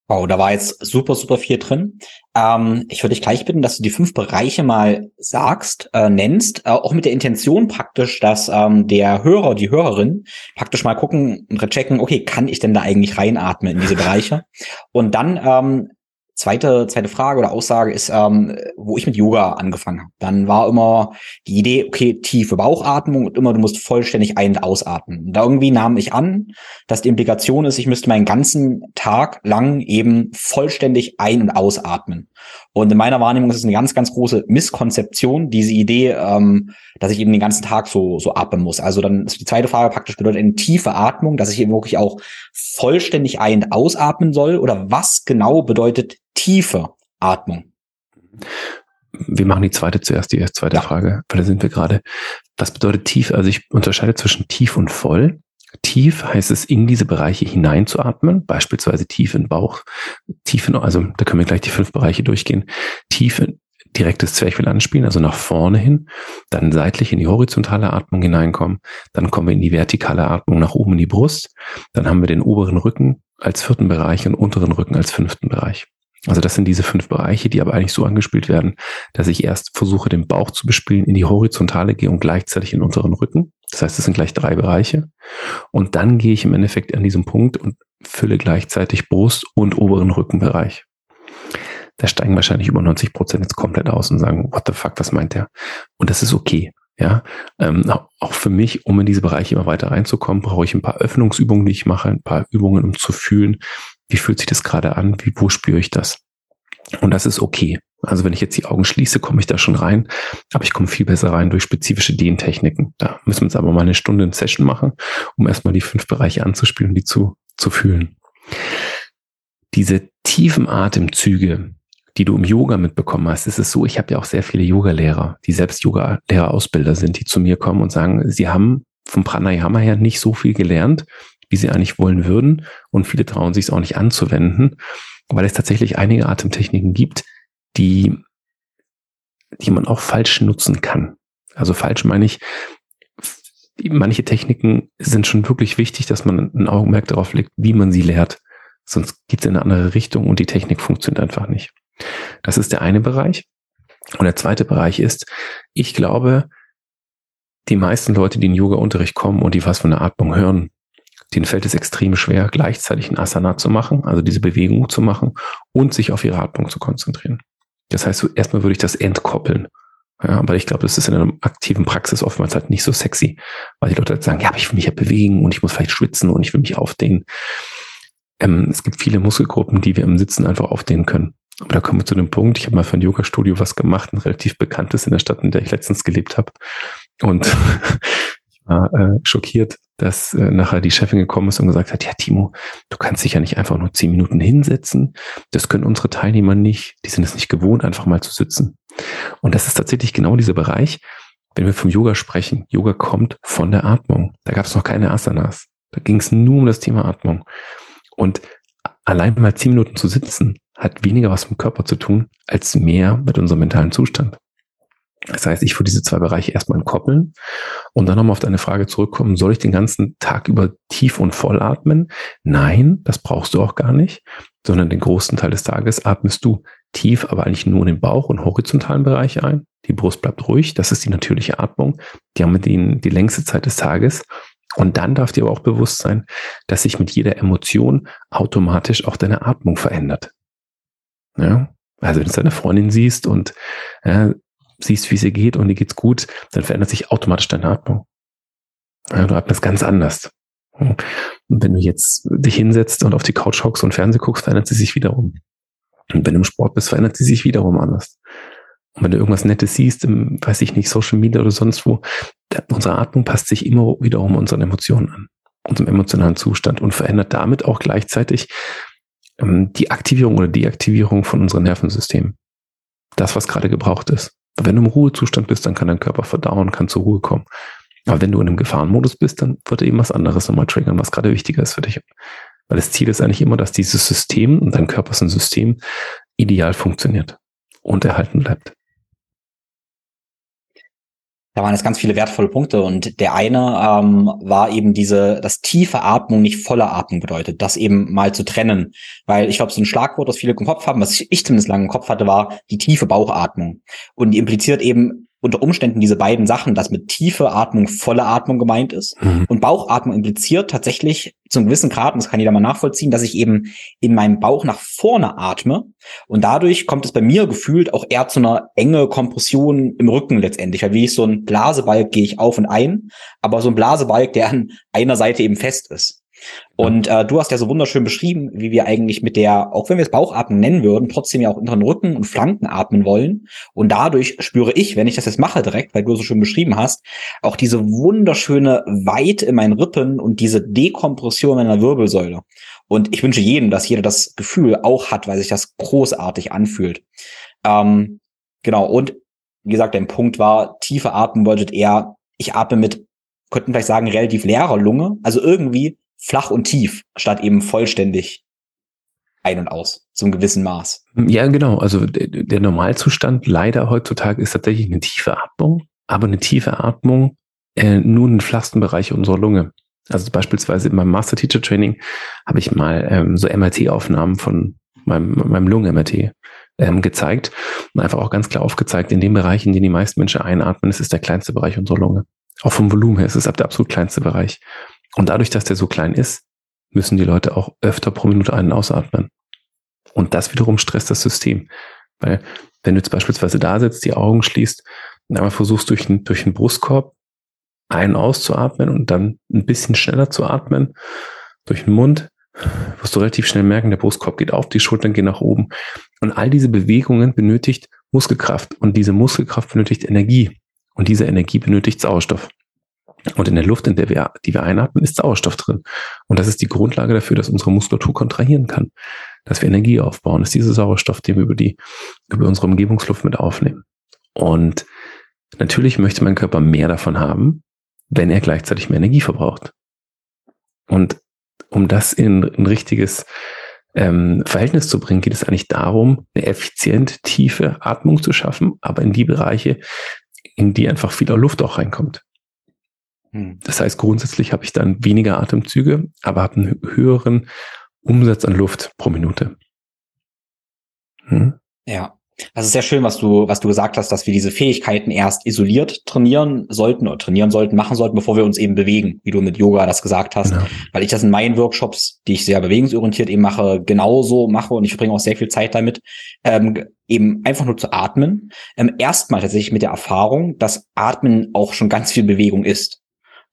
Wow, da war jetzt super, super viel drin. Ähm, ich würde dich gleich bitten, dass du die fünf Bereiche mal sagst, äh, nennst, äh, auch mit der Intention praktisch, dass ähm, der Hörer, die Hörerin praktisch mal gucken und rechecken, okay, kann ich denn da eigentlich reinatmen in diese Bereiche? Und dann ähm, Zweite, zweite Frage oder Aussage ist, ähm, wo ich mit Yoga angefangen habe. Dann war immer die Idee, okay, tiefe Bauchatmung und immer, du musst vollständig ein- und ausatmen. Und da irgendwie nahm ich an, dass die Implikation ist, ich müsste meinen ganzen Tag lang eben vollständig ein- und ausatmen. Und in meiner Wahrnehmung ist es eine ganz, ganz große Misskonzeption, diese Idee, ähm, dass ich eben den ganzen Tag so, so atmen muss. Also dann ist die zweite Frage praktisch bedeutet eine tiefe Atmung, dass ich eben wirklich auch vollständig ein- und ausatmen soll oder was genau bedeutet tiefe Atmung? Wir machen die zweite zuerst, die erste zweite ja. Frage, weil da sind wir gerade. Was bedeutet tief? Also ich unterscheide zwischen tief und voll. Tief heißt es, in diese Bereiche hineinzuatmen, beispielsweise tief in den Bauch, tief in, also da können wir gleich die fünf Bereiche durchgehen, tief in, direktes Zwerchfell anspielen, also nach vorne hin, dann seitlich in die horizontale Atmung hineinkommen, dann kommen wir in die vertikale Atmung nach oben in die Brust, dann haben wir den oberen Rücken als vierten Bereich und unteren Rücken als fünften Bereich. Also das sind diese fünf Bereiche, die aber eigentlich so angespielt werden, dass ich erst versuche, den Bauch zu bespielen, in die horizontale gehe und gleichzeitig in den unteren Rücken. Das heißt, es sind gleich drei Bereiche. Und dann gehe ich im Endeffekt an diesem Punkt und fülle gleichzeitig Brust und oberen Rückenbereich. Da steigen wahrscheinlich über 90 Prozent jetzt komplett aus und sagen, what the fuck, was meint der? Und das ist okay. Ja, ähm, auch für mich, um in diese Bereiche immer weiter reinzukommen, brauche ich ein paar Öffnungsübungen, die ich mache, ein paar Übungen, um zu fühlen, wie fühlt sich das gerade an? Wie, wo spüre ich das? Und das ist okay. Also wenn ich jetzt die Augen schließe, komme ich da schon rein, aber ich komme viel besser rein durch spezifische Dehntechniken. Da müssen wir uns aber mal eine Stunde in Session machen, um erstmal die fünf Bereiche anzuspielen und die zu, zu fühlen. Diese tiefen Atemzüge, die du im Yoga mitbekommen hast, ist es so, ich habe ja auch sehr viele Yoga-Lehrer, die selbst Yoga-Lehrer-Ausbilder sind, die zu mir kommen und sagen, sie haben vom Pranayama her nicht so viel gelernt, wie sie eigentlich wollen würden. Und viele trauen sich es auch nicht anzuwenden, weil es tatsächlich einige Atemtechniken gibt, die, die man auch falsch nutzen kann. Also falsch meine ich, manche Techniken sind schon wirklich wichtig, dass man ein Augenmerk darauf legt, wie man sie lehrt. Sonst geht es in eine andere Richtung und die Technik funktioniert einfach nicht. Das ist der eine Bereich. Und der zweite Bereich ist, ich glaube, die meisten Leute, die in Yoga-Unterricht kommen und die was von der Atmung hören, denen fällt es extrem schwer, gleichzeitig ein Asana zu machen, also diese Bewegung zu machen und sich auf ihre Atmung zu konzentrieren. Das heißt, erstmal würde ich das entkoppeln. Ja, aber ich glaube, das ist in einer aktiven Praxis oftmals halt nicht so sexy, weil die Leute halt sagen, ja, aber ich will mich ja bewegen und ich muss vielleicht schwitzen und ich will mich aufdehnen. Ähm, es gibt viele Muskelgruppen, die wir im Sitzen einfach aufdehnen können. Aber da kommen wir zu dem Punkt, ich habe mal für ein Yoga-Studio was gemacht, ein relativ bekanntes in der Stadt, in der ich letztens gelebt habe. Und ich war äh, schockiert, dass äh, nachher die Chefin gekommen ist und gesagt hat, ja Timo, du kannst dich ja nicht einfach nur zehn Minuten hinsetzen. Das können unsere Teilnehmer nicht. Die sind es nicht gewohnt, einfach mal zu sitzen. Und das ist tatsächlich genau dieser Bereich, wenn wir vom Yoga sprechen. Yoga kommt von der Atmung. Da gab es noch keine Asanas. Da ging es nur um das Thema Atmung. Und allein mal zehn Minuten zu sitzen, hat weniger was mit dem Körper zu tun, als mehr mit unserem mentalen Zustand. Das heißt, ich würde diese zwei Bereiche erstmal entkoppeln und dann nochmal auf deine Frage zurückkommen, soll ich den ganzen Tag über tief und voll atmen? Nein, das brauchst du auch gar nicht, sondern den großen Teil des Tages atmest du tief, aber eigentlich nur in den Bauch und horizontalen Bereich ein. Die Brust bleibt ruhig, das ist die natürliche Atmung. Die haben wir die, die längste Zeit des Tages. Und dann darf dir aber auch bewusst sein, dass sich mit jeder Emotion automatisch auch deine Atmung verändert. Ja? Also wenn du deine Freundin siehst und ja, siehst, wie es ihr geht und dir geht's gut, dann verändert sich automatisch deine Atmung. Ja, du atmest ganz anders. Und wenn du jetzt dich hinsetzt und auf die Couch hockst und Fernseh guckst, verändert sie sich wiederum. Und wenn du im Sport bist, verändert sie sich wiederum anders. Und wenn du irgendwas Nettes siehst, im, weiß ich nicht, Social Media oder sonst wo, unsere Atmung passt sich immer wiederum unseren Emotionen an, unserem emotionalen Zustand und verändert damit auch gleichzeitig ähm, die Aktivierung oder Deaktivierung von unserem Nervensystem. Das, was gerade gebraucht ist. Wenn du im Ruhezustand bist, dann kann dein Körper verdauen, kann zur Ruhe kommen. Aber wenn du in einem Gefahrenmodus bist, dann wird eben was anderes nochmal triggern, was gerade wichtiger ist für dich. Weil das Ziel ist eigentlich immer, dass dieses System, und dein Körper ist ein System, ideal funktioniert und erhalten bleibt. Da waren jetzt ganz viele wertvolle Punkte und der eine ähm, war eben diese, dass tiefe Atmung nicht volle Atmung bedeutet, das eben mal zu trennen. Weil ich glaube, so ein Schlagwort, das viele im Kopf haben, was ich zumindest lange im Kopf hatte, war die tiefe Bauchatmung. Und die impliziert eben unter Umständen diese beiden Sachen, dass mit tiefe Atmung volle Atmung gemeint ist. Mhm. Und Bauchatmung impliziert tatsächlich zum gewissen Grad, und das kann jeder mal nachvollziehen, dass ich eben in meinem Bauch nach vorne atme. Und dadurch kommt es bei mir gefühlt auch eher zu einer enge Kompression im Rücken letztendlich. Weil wie ich so ein Blasebalg gehe ich auf und ein, aber so ein Blasebalg, der an einer Seite eben fest ist. Und äh, du hast ja so wunderschön beschrieben, wie wir eigentlich mit der, auch wenn wir es Bauchatmen nennen würden, trotzdem ja auch unter den Rücken und Flanken atmen wollen. Und dadurch spüre ich, wenn ich das jetzt mache direkt, weil du so schön beschrieben hast, auch diese wunderschöne Weite in meinen Rippen und diese Dekompression meiner Wirbelsäule. Und ich wünsche jedem, dass jeder das Gefühl auch hat, weil sich das großartig anfühlt. Ähm, genau. Und wie gesagt, dein Punkt war, tiefe Atmen bedeutet eher, ich atme mit, könnten vielleicht sagen, relativ leerer Lunge. Also irgendwie flach und tief, statt eben vollständig ein und aus, zum gewissen Maß. Ja, genau. Also der Normalzustand leider heutzutage ist tatsächlich eine tiefe Atmung, aber eine tiefe Atmung äh, nur in den flachsten Bereich unserer Lunge. Also beispielsweise in meinem Master Teacher Training habe ich mal ähm, so MRT-Aufnahmen von meinem, meinem Lungen-MRT ähm, gezeigt und einfach auch ganz klar aufgezeigt, in dem Bereich, in dem die meisten Menschen einatmen, ist es der kleinste Bereich unserer Lunge. Auch vom Volumen her ist es der absolut kleinste Bereich. Und dadurch, dass der so klein ist, müssen die Leute auch öfter pro Minute einen ausatmen. Und das wiederum stresst das System. Weil wenn du jetzt beispielsweise da sitzt, die Augen schließt und einmal versuchst durch den, durch den Brustkorb ein- auszuatmen und dann ein bisschen schneller zu atmen durch den Mund, wirst du relativ schnell merken, der Brustkorb geht auf, die Schultern gehen nach oben. Und all diese Bewegungen benötigt Muskelkraft und diese Muskelkraft benötigt Energie und diese Energie benötigt Sauerstoff. Und in der Luft, in der wir, die wir einatmen, ist Sauerstoff drin. Und das ist die Grundlage dafür, dass unsere Muskulatur kontrahieren kann, dass wir Energie aufbauen. Das ist dieser Sauerstoff, den wir über die, über unsere Umgebungsluft mit aufnehmen. Und natürlich möchte mein Körper mehr davon haben, wenn er gleichzeitig mehr Energie verbraucht. Und um das in ein richtiges ähm, Verhältnis zu bringen, geht es eigentlich darum, eine effizient tiefe Atmung zu schaffen, aber in die Bereiche, in die einfach viel Luft auch reinkommt. Das heißt, grundsätzlich habe ich dann weniger Atemzüge, aber habe einen höheren Umsatz an Luft pro Minute. Hm? Ja. Das ist sehr schön, was du, was du gesagt hast, dass wir diese Fähigkeiten erst isoliert trainieren sollten oder trainieren sollten, machen sollten, bevor wir uns eben bewegen, wie du mit Yoga das gesagt hast. Genau. Weil ich das in meinen Workshops, die ich sehr bewegungsorientiert eben mache, genauso mache und ich verbringe auch sehr viel Zeit damit, ähm, eben einfach nur zu atmen. Ähm, erstmal tatsächlich mit der Erfahrung, dass Atmen auch schon ganz viel Bewegung ist.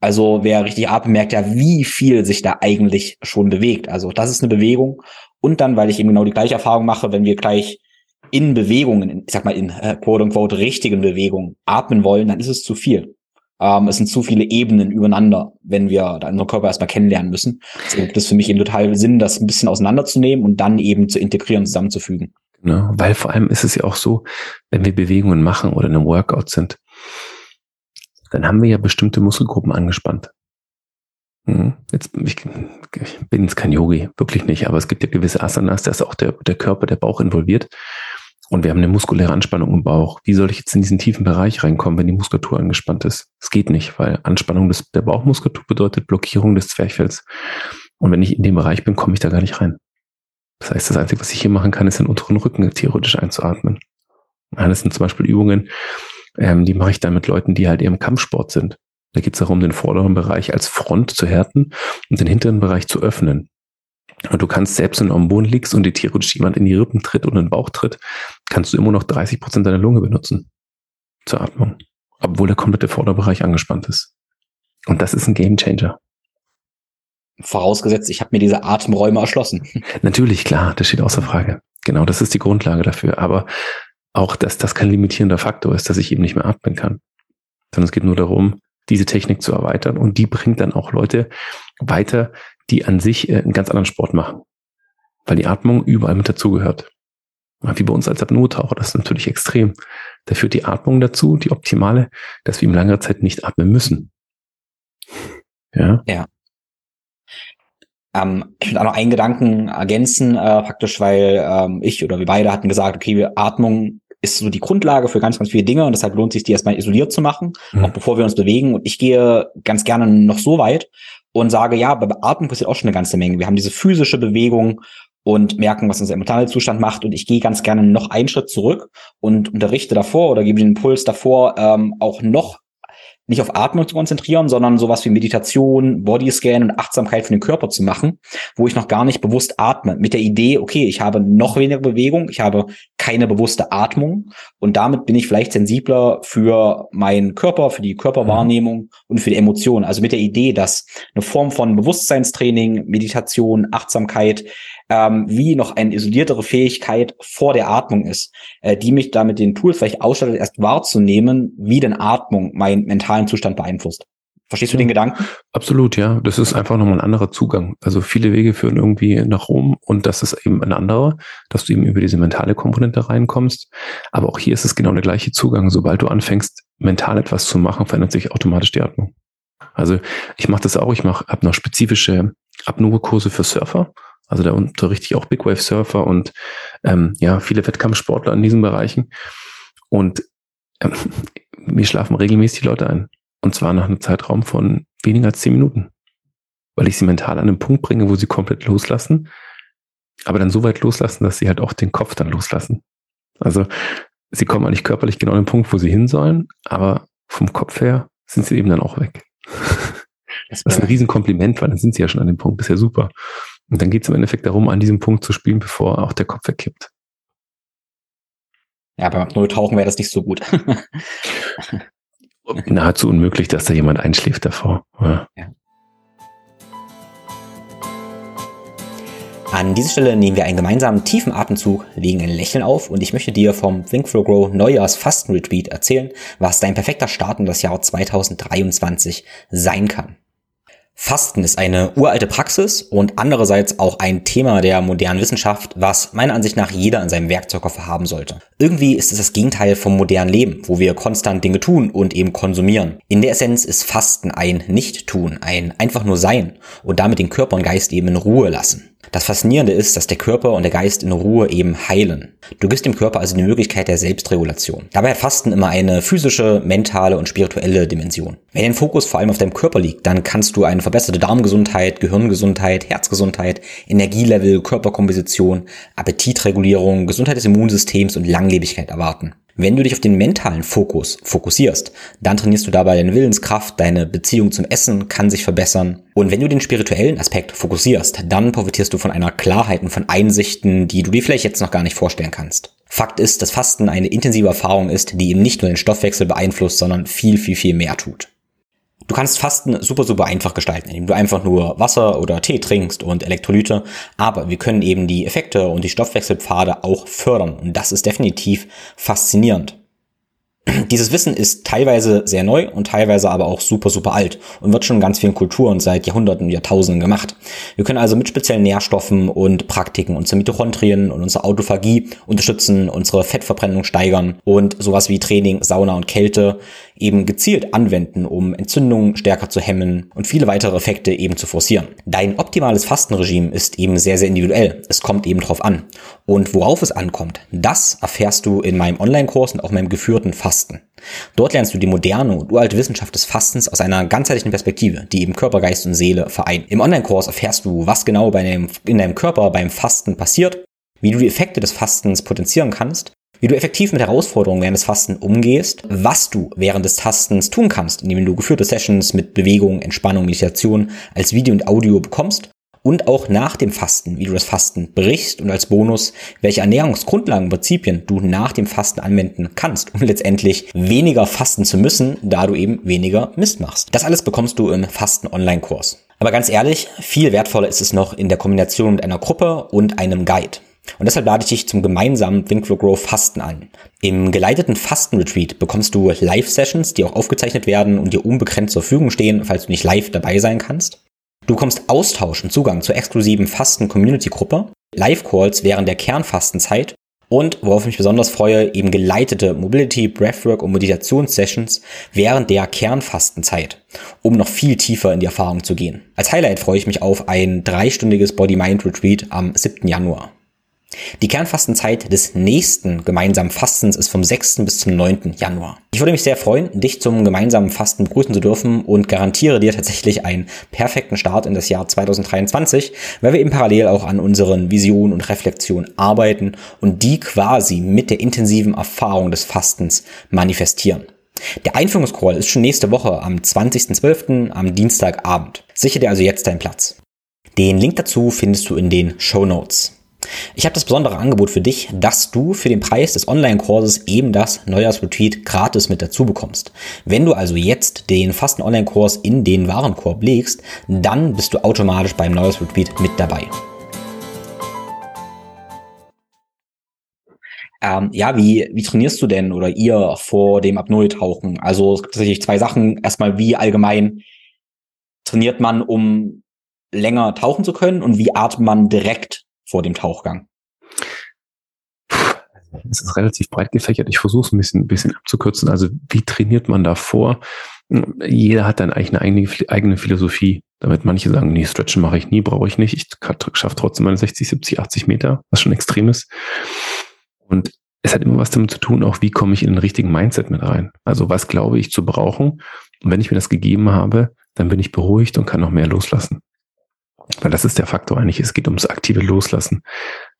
Also wer richtig atmet, merkt ja, wie viel sich da eigentlich schon bewegt. Also das ist eine Bewegung. Und dann, weil ich eben genau die gleiche Erfahrung mache, wenn wir gleich in Bewegungen, ich sag mal in äh, quote unquote richtigen Bewegungen atmen wollen, dann ist es zu viel. Ähm, es sind zu viele Ebenen übereinander, wenn wir da unseren Körper erstmal kennenlernen müssen. Deswegen gibt es für mich eben total Sinn, das ein bisschen auseinanderzunehmen und dann eben zu integrieren, zusammenzufügen. Genau, weil vor allem ist es ja auch so, wenn wir Bewegungen machen oder in einem Workout sind, dann haben wir ja bestimmte Muskelgruppen angespannt. Hm, jetzt, ich, ich bin jetzt kein Yogi, wirklich nicht, aber es gibt ja gewisse Asanas, da ist auch der, der Körper, der Bauch involviert. Und wir haben eine muskuläre Anspannung im Bauch. Wie soll ich jetzt in diesen tiefen Bereich reinkommen, wenn die Muskulatur angespannt ist? Es geht nicht, weil Anspannung des, der Bauchmuskulatur bedeutet Blockierung des Zwerchfells. Und wenn ich in dem Bereich bin, komme ich da gar nicht rein. Das heißt, das Einzige, was ich hier machen kann, ist den unteren Rücken theoretisch einzuatmen. Das sind zum Beispiel Übungen, ähm, die mache ich dann mit Leuten, die halt eher im Kampfsport sind. Da geht es darum, den vorderen Bereich als Front zu härten und den hinteren Bereich zu öffnen. Und du kannst selbst, wenn du am Boden liegst und dir theoretisch jemand in die Rippen tritt oder in den Bauch tritt, kannst du immer noch 30 Prozent deiner Lunge benutzen zur Atmung, obwohl der komplette Vorderbereich angespannt ist. Und das ist ein Gamechanger. Vorausgesetzt, ich habe mir diese Atemräume erschlossen. Natürlich, klar, das steht außer Frage. Genau, das ist die Grundlage dafür. Aber auch, dass das kein limitierender Faktor ist, dass ich eben nicht mehr atmen kann. Sondern es geht nur darum, diese Technik zu erweitern und die bringt dann auch Leute weiter, die an sich äh, einen ganz anderen Sport machen. Weil die Atmung überall mit dazugehört. Wie bei uns als Apnoe-Taucher, das ist natürlich extrem. Da führt die Atmung dazu, die optimale, dass wir in langer Zeit nicht atmen müssen. Ja. Ja. Ähm, ich würde auch noch einen Gedanken ergänzen, äh, praktisch, weil ähm, ich oder wir beide hatten gesagt, okay, wir Atmung ist so die Grundlage für ganz, ganz viele Dinge und deshalb lohnt sich die erstmal isoliert zu machen, mhm. auch bevor wir uns bewegen. Und ich gehe ganz gerne noch so weit und sage, ja, bei Atmung passiert auch schon eine ganze Menge. Wir haben diese physische Bewegung und merken, was unser emotionaler Zustand macht. Und ich gehe ganz gerne noch einen Schritt zurück und unterrichte davor oder gebe den Impuls davor, ähm, auch noch nicht auf Atmung zu konzentrieren, sondern sowas wie Meditation, Bodyscan und Achtsamkeit für den Körper zu machen, wo ich noch gar nicht bewusst atme. Mit der Idee, okay, ich habe noch weniger Bewegung, ich habe keine bewusste Atmung und damit bin ich vielleicht sensibler für meinen Körper, für die Körperwahrnehmung und für die Emotionen. Also mit der Idee, dass eine Form von Bewusstseinstraining, Meditation, Achtsamkeit ähm, wie noch eine isoliertere Fähigkeit vor der Atmung ist, äh, die mich damit den Tools vielleicht ausstattet, erst wahrzunehmen, wie denn Atmung meinen mentalen Zustand beeinflusst. Verstehst du den Gedanken? Absolut, ja. Das ist einfach nochmal ein anderer Zugang. Also viele Wege führen irgendwie nach Rom und das ist eben ein anderer, dass du eben über diese mentale Komponente reinkommst. Aber auch hier ist es genau der gleiche Zugang. Sobald du anfängst, mental etwas zu machen, verändert sich automatisch die Atmung. Also ich mache das auch. Ich mache habe noch spezifische Apnoe-Kurse für Surfer. Also da unterrichte ich auch Big Wave Surfer und ähm, ja, viele Wettkampfsportler in diesen Bereichen. Und ähm, mir schlafen regelmäßig die Leute ein. Und zwar nach einem Zeitraum von weniger als zehn Minuten. Weil ich sie mental an einen Punkt bringe, wo sie komplett loslassen, aber dann so weit loslassen, dass sie halt auch den Kopf dann loslassen. Also sie kommen eigentlich körperlich genau an den Punkt, wo sie hin sollen, aber vom Kopf her sind sie eben dann auch weg. Das ist ein Riesenkompliment, weil dann sind sie ja schon an dem Punkt. Das ist ja super. Und dann geht es im Endeffekt darum, an diesem Punkt zu spielen, bevor auch der Kopf wegkippt. Ja, beim Nulltauchen wäre das nicht so gut. Nahezu unmöglich, dass da jemand einschläft davor. Ja. ja. An dieser Stelle nehmen wir einen gemeinsamen tiefen Atemzug, legen ein Lächeln auf und ich möchte dir vom Think Flow Grow Neujahrs Fastenretreat erzählen, was dein perfekter Start in das Jahr 2023 sein kann. Fasten ist eine uralte Praxis und andererseits auch ein Thema der modernen Wissenschaft, was meiner Ansicht nach jeder in seinem Werkzeugkoffer haben sollte. Irgendwie ist es das Gegenteil vom modernen Leben, wo wir konstant Dinge tun und eben konsumieren. In der Essenz ist Fasten ein Nicht-Tun, ein einfach nur Sein und damit den Körper und Geist eben in Ruhe lassen. Das Faszinierende ist, dass der Körper und der Geist in Ruhe eben heilen. Du gibst dem Körper also die Möglichkeit der Selbstregulation. Dabei hat Fasten immer eine physische, mentale und spirituelle Dimension. Wenn dein Fokus vor allem auf deinem Körper liegt, dann kannst du eine verbesserte Darmgesundheit, Gehirngesundheit, Herzgesundheit, Energielevel, Körperkomposition, Appetitregulierung, Gesundheit des Immunsystems und Langlebigkeit erwarten. Wenn du dich auf den mentalen Fokus fokussierst, dann trainierst du dabei deine Willenskraft, deine Beziehung zum Essen kann sich verbessern. Und wenn du den spirituellen Aspekt fokussierst, dann profitierst du von einer Klarheit und von Einsichten, die du dir vielleicht jetzt noch gar nicht vorstellen kannst. Fakt ist, dass Fasten eine intensive Erfahrung ist, die eben nicht nur den Stoffwechsel beeinflusst, sondern viel, viel, viel mehr tut. Du kannst Fasten super, super einfach gestalten, indem du einfach nur Wasser oder Tee trinkst und Elektrolyte. Aber wir können eben die Effekte und die Stoffwechselpfade auch fördern. Und das ist definitiv faszinierend. Dieses Wissen ist teilweise sehr neu und teilweise aber auch super, super alt und wird schon in ganz vielen Kulturen seit Jahrhunderten, Jahrtausenden gemacht. Wir können also mit speziellen Nährstoffen und Praktiken unsere Mitochondrien und unsere Autophagie unterstützen, unsere Fettverbrennung steigern und sowas wie Training, Sauna und Kälte eben gezielt anwenden, um Entzündungen stärker zu hemmen und viele weitere Effekte eben zu forcieren. Dein optimales Fastenregime ist eben sehr, sehr individuell. Es kommt eben drauf an. Und worauf es ankommt, das erfährst du in meinem Online-Kurs und auch meinem geführten Fasten. Dort lernst du die moderne und uralte Wissenschaft des Fastens aus einer ganzheitlichen Perspektive, die eben Körper, Geist und Seele vereint. Im Online-Kurs erfährst du, was genau bei deinem, in deinem Körper beim Fasten passiert, wie du die Effekte des Fastens potenzieren kannst wie du effektiv mit Herausforderungen während des Fasten umgehst, was du während des Tastens tun kannst, indem du geführte Sessions mit Bewegung, Entspannung, Meditation als Video und Audio bekommst und auch nach dem Fasten, wie du das Fasten brichst und als Bonus, welche Ernährungsgrundlagen und Prinzipien du nach dem Fasten anwenden kannst, um letztendlich weniger fasten zu müssen, da du eben weniger Mist machst. Das alles bekommst du im Fasten-Online-Kurs. Aber ganz ehrlich, viel wertvoller ist es noch in der Kombination mit einer Gruppe und einem Guide. Und deshalb lade ich dich zum gemeinsamen Think Grow Fasten an. Im geleiteten Fasten-Retreat bekommst du Live-Sessions, die auch aufgezeichnet werden und dir unbegrenzt zur Verfügung stehen, falls du nicht live dabei sein kannst. Du bekommst Austausch und Zugang zur exklusiven Fasten-Community-Gruppe, Live-Calls während der Kernfastenzeit und, worauf ich mich besonders freue, eben geleitete Mobility, Breathwork und Meditationssessions während der Kernfastenzeit, um noch viel tiefer in die Erfahrung zu gehen. Als Highlight freue ich mich auf ein dreistündiges Body-Mind-Retreat am 7. Januar. Die Kernfastenzeit des nächsten gemeinsamen Fastens ist vom 6. bis zum 9. Januar. Ich würde mich sehr freuen, dich zum gemeinsamen Fasten begrüßen zu dürfen und garantiere dir tatsächlich einen perfekten Start in das Jahr 2023, weil wir eben parallel auch an unseren Visionen und Reflexionen arbeiten und die quasi mit der intensiven Erfahrung des Fastens manifestieren. Der Einführungscall ist schon nächste Woche am 20.12. am Dienstagabend. Sichere dir also jetzt deinen Platz. Den Link dazu findest du in den Show Notes. Ich habe das besondere Angebot für dich, dass du für den Preis des Online-Kurses eben das Neujahrsretreat gratis mit dazu bekommst. Wenn du also jetzt den fasten Online-Kurs in den Warenkorb legst, dann bist du automatisch beim Neujahrsretreat mit dabei. Ähm, ja, wie, wie trainierst du denn oder ihr vor dem Apnoe-Tauchen? Also es gibt tatsächlich zwei Sachen. Erstmal, wie allgemein trainiert man, um länger tauchen zu können und wie atmet man direkt vor dem Tauchgang? Es ist relativ breit gefächert. Ich versuche es ein bisschen, ein bisschen abzukürzen. Also wie trainiert man davor? Jeder hat dann eigentlich eine eigene, eigene Philosophie. Damit manche sagen, nee, Stretchen mache ich nie, brauche ich nicht. Ich schaffe trotzdem meine 60, 70, 80 Meter, was schon extrem ist. Und es hat immer was damit zu tun, auch wie komme ich in den richtigen Mindset mit rein. Also was glaube ich zu brauchen. Und wenn ich mir das gegeben habe, dann bin ich beruhigt und kann noch mehr loslassen. Weil das ist der Faktor eigentlich. Es geht ums aktive Loslassen.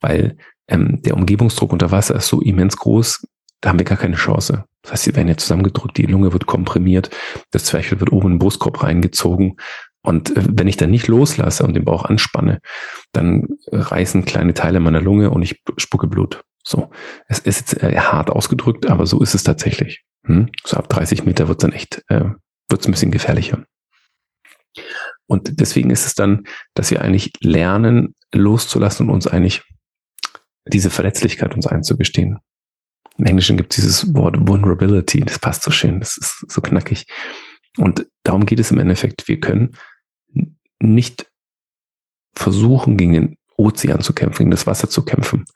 Weil ähm, der Umgebungsdruck unter Wasser ist so immens groß, da haben wir gar keine Chance. Das heißt, sie werden jetzt zusammengedrückt, die Lunge wird komprimiert, das Zwerchfell wird oben in den Brustkorb reingezogen. Und äh, wenn ich dann nicht loslasse und den Bauch anspanne, dann reißen kleine Teile meiner Lunge und ich spucke Blut. So, es ist jetzt äh, hart ausgedrückt, aber so ist es tatsächlich. Hm? So ab 30 Meter wird es dann echt, äh, wird es ein bisschen gefährlicher. Und deswegen ist es dann, dass wir eigentlich lernen, loszulassen und uns eigentlich diese Verletzlichkeit uns einzugestehen. Im Englischen gibt es dieses Wort Vulnerability, das passt so schön, das ist so knackig. Und darum geht es im Endeffekt. Wir können nicht versuchen, gegen den Ozean zu kämpfen, gegen das Wasser zu kämpfen.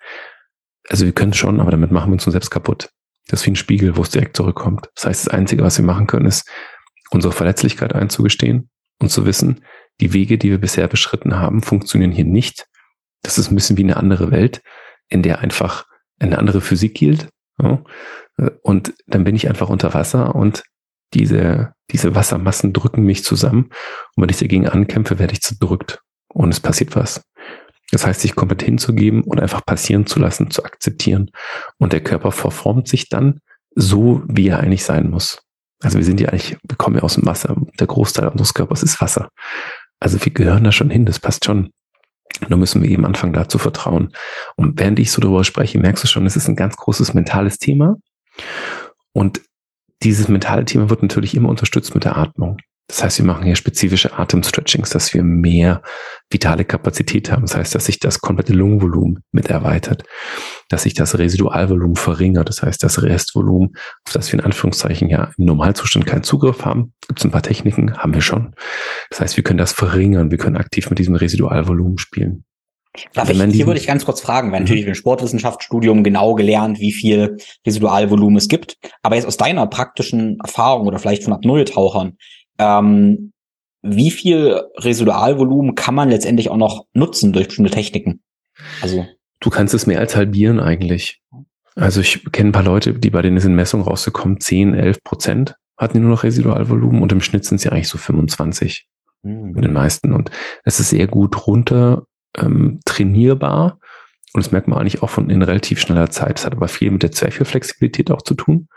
Also wir können schon, aber damit machen wir uns selbst kaputt. Das ist wie ein Spiegel, wo es direkt zurückkommt. Das heißt, das Einzige, was wir machen können, ist, unsere Verletzlichkeit einzugestehen und zu wissen, die Wege, die wir bisher beschritten haben, funktionieren hier nicht. Das ist ein bisschen wie eine andere Welt, in der einfach eine andere Physik gilt. Und dann bin ich einfach unter Wasser und diese, diese Wassermassen drücken mich zusammen. Und wenn ich dagegen ankämpfe, werde ich zerdrückt und es passiert was. Das heißt, sich komplett hinzugeben und einfach passieren zu lassen, zu akzeptieren. Und der Körper verformt sich dann so, wie er eigentlich sein muss. Also wir sind ja eigentlich, wir kommen ja aus dem Wasser. Der Großteil unseres Körpers ist Wasser. Also wir gehören da schon hin, das passt schon. Da müssen wir eben anfangen, da zu vertrauen. Und während ich so darüber spreche, merkst du schon, es ist ein ganz großes mentales Thema. Und dieses mentale Thema wird natürlich immer unterstützt mit der Atmung. Das heißt, wir machen hier spezifische Atemstretchings, dass wir mehr vitale Kapazität haben. Das heißt, dass sich das komplette Lungenvolumen mit erweitert, dass sich das Residualvolumen verringert. Das heißt, das Restvolumen, auf das wir in Anführungszeichen ja im Normalzustand keinen Zugriff haben, gibt es ein paar Techniken, haben wir schon. Das heißt, wir können das verringern. Wir können aktiv mit diesem Residualvolumen spielen. Darf ich, hier würde ich ganz kurz fragen, weil natürlich mhm. im Sportwissenschaftsstudium genau gelernt, wie viel Residualvolumen es gibt. Aber jetzt aus deiner praktischen Erfahrung oder vielleicht von Apnoe-Tauchern, ähm, wie viel Residualvolumen kann man letztendlich auch noch nutzen durch bestimmte Techniken? Also du kannst es mehr als halbieren eigentlich. Also ich kenne ein paar Leute, die bei denen ist in Messung rausgekommen, 10, 11 Prozent hatten die nur noch Residualvolumen und im Schnitt sind sie eigentlich so 25 mhm. in den meisten. Und es ist sehr gut runter ähm, trainierbar. Und das merkt man eigentlich auch von in relativ schneller Zeit. Das hat aber viel mit der Zwerchfellflexibilität auch zu tun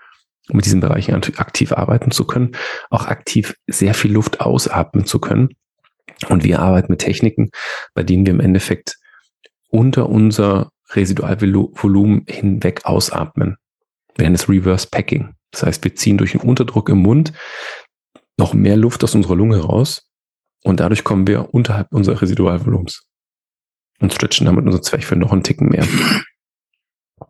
um mit diesen Bereichen aktiv arbeiten zu können, auch aktiv sehr viel Luft ausatmen zu können. Und wir arbeiten mit Techniken, bei denen wir im Endeffekt unter unser Residualvolumen hinweg ausatmen. Wir nennen es Reverse Packing. Das heißt, wir ziehen durch den Unterdruck im Mund noch mehr Luft aus unserer Lunge raus und dadurch kommen wir unterhalb unseres Residualvolumens und stretchen damit unser Zwerchfell noch einen Ticken mehr.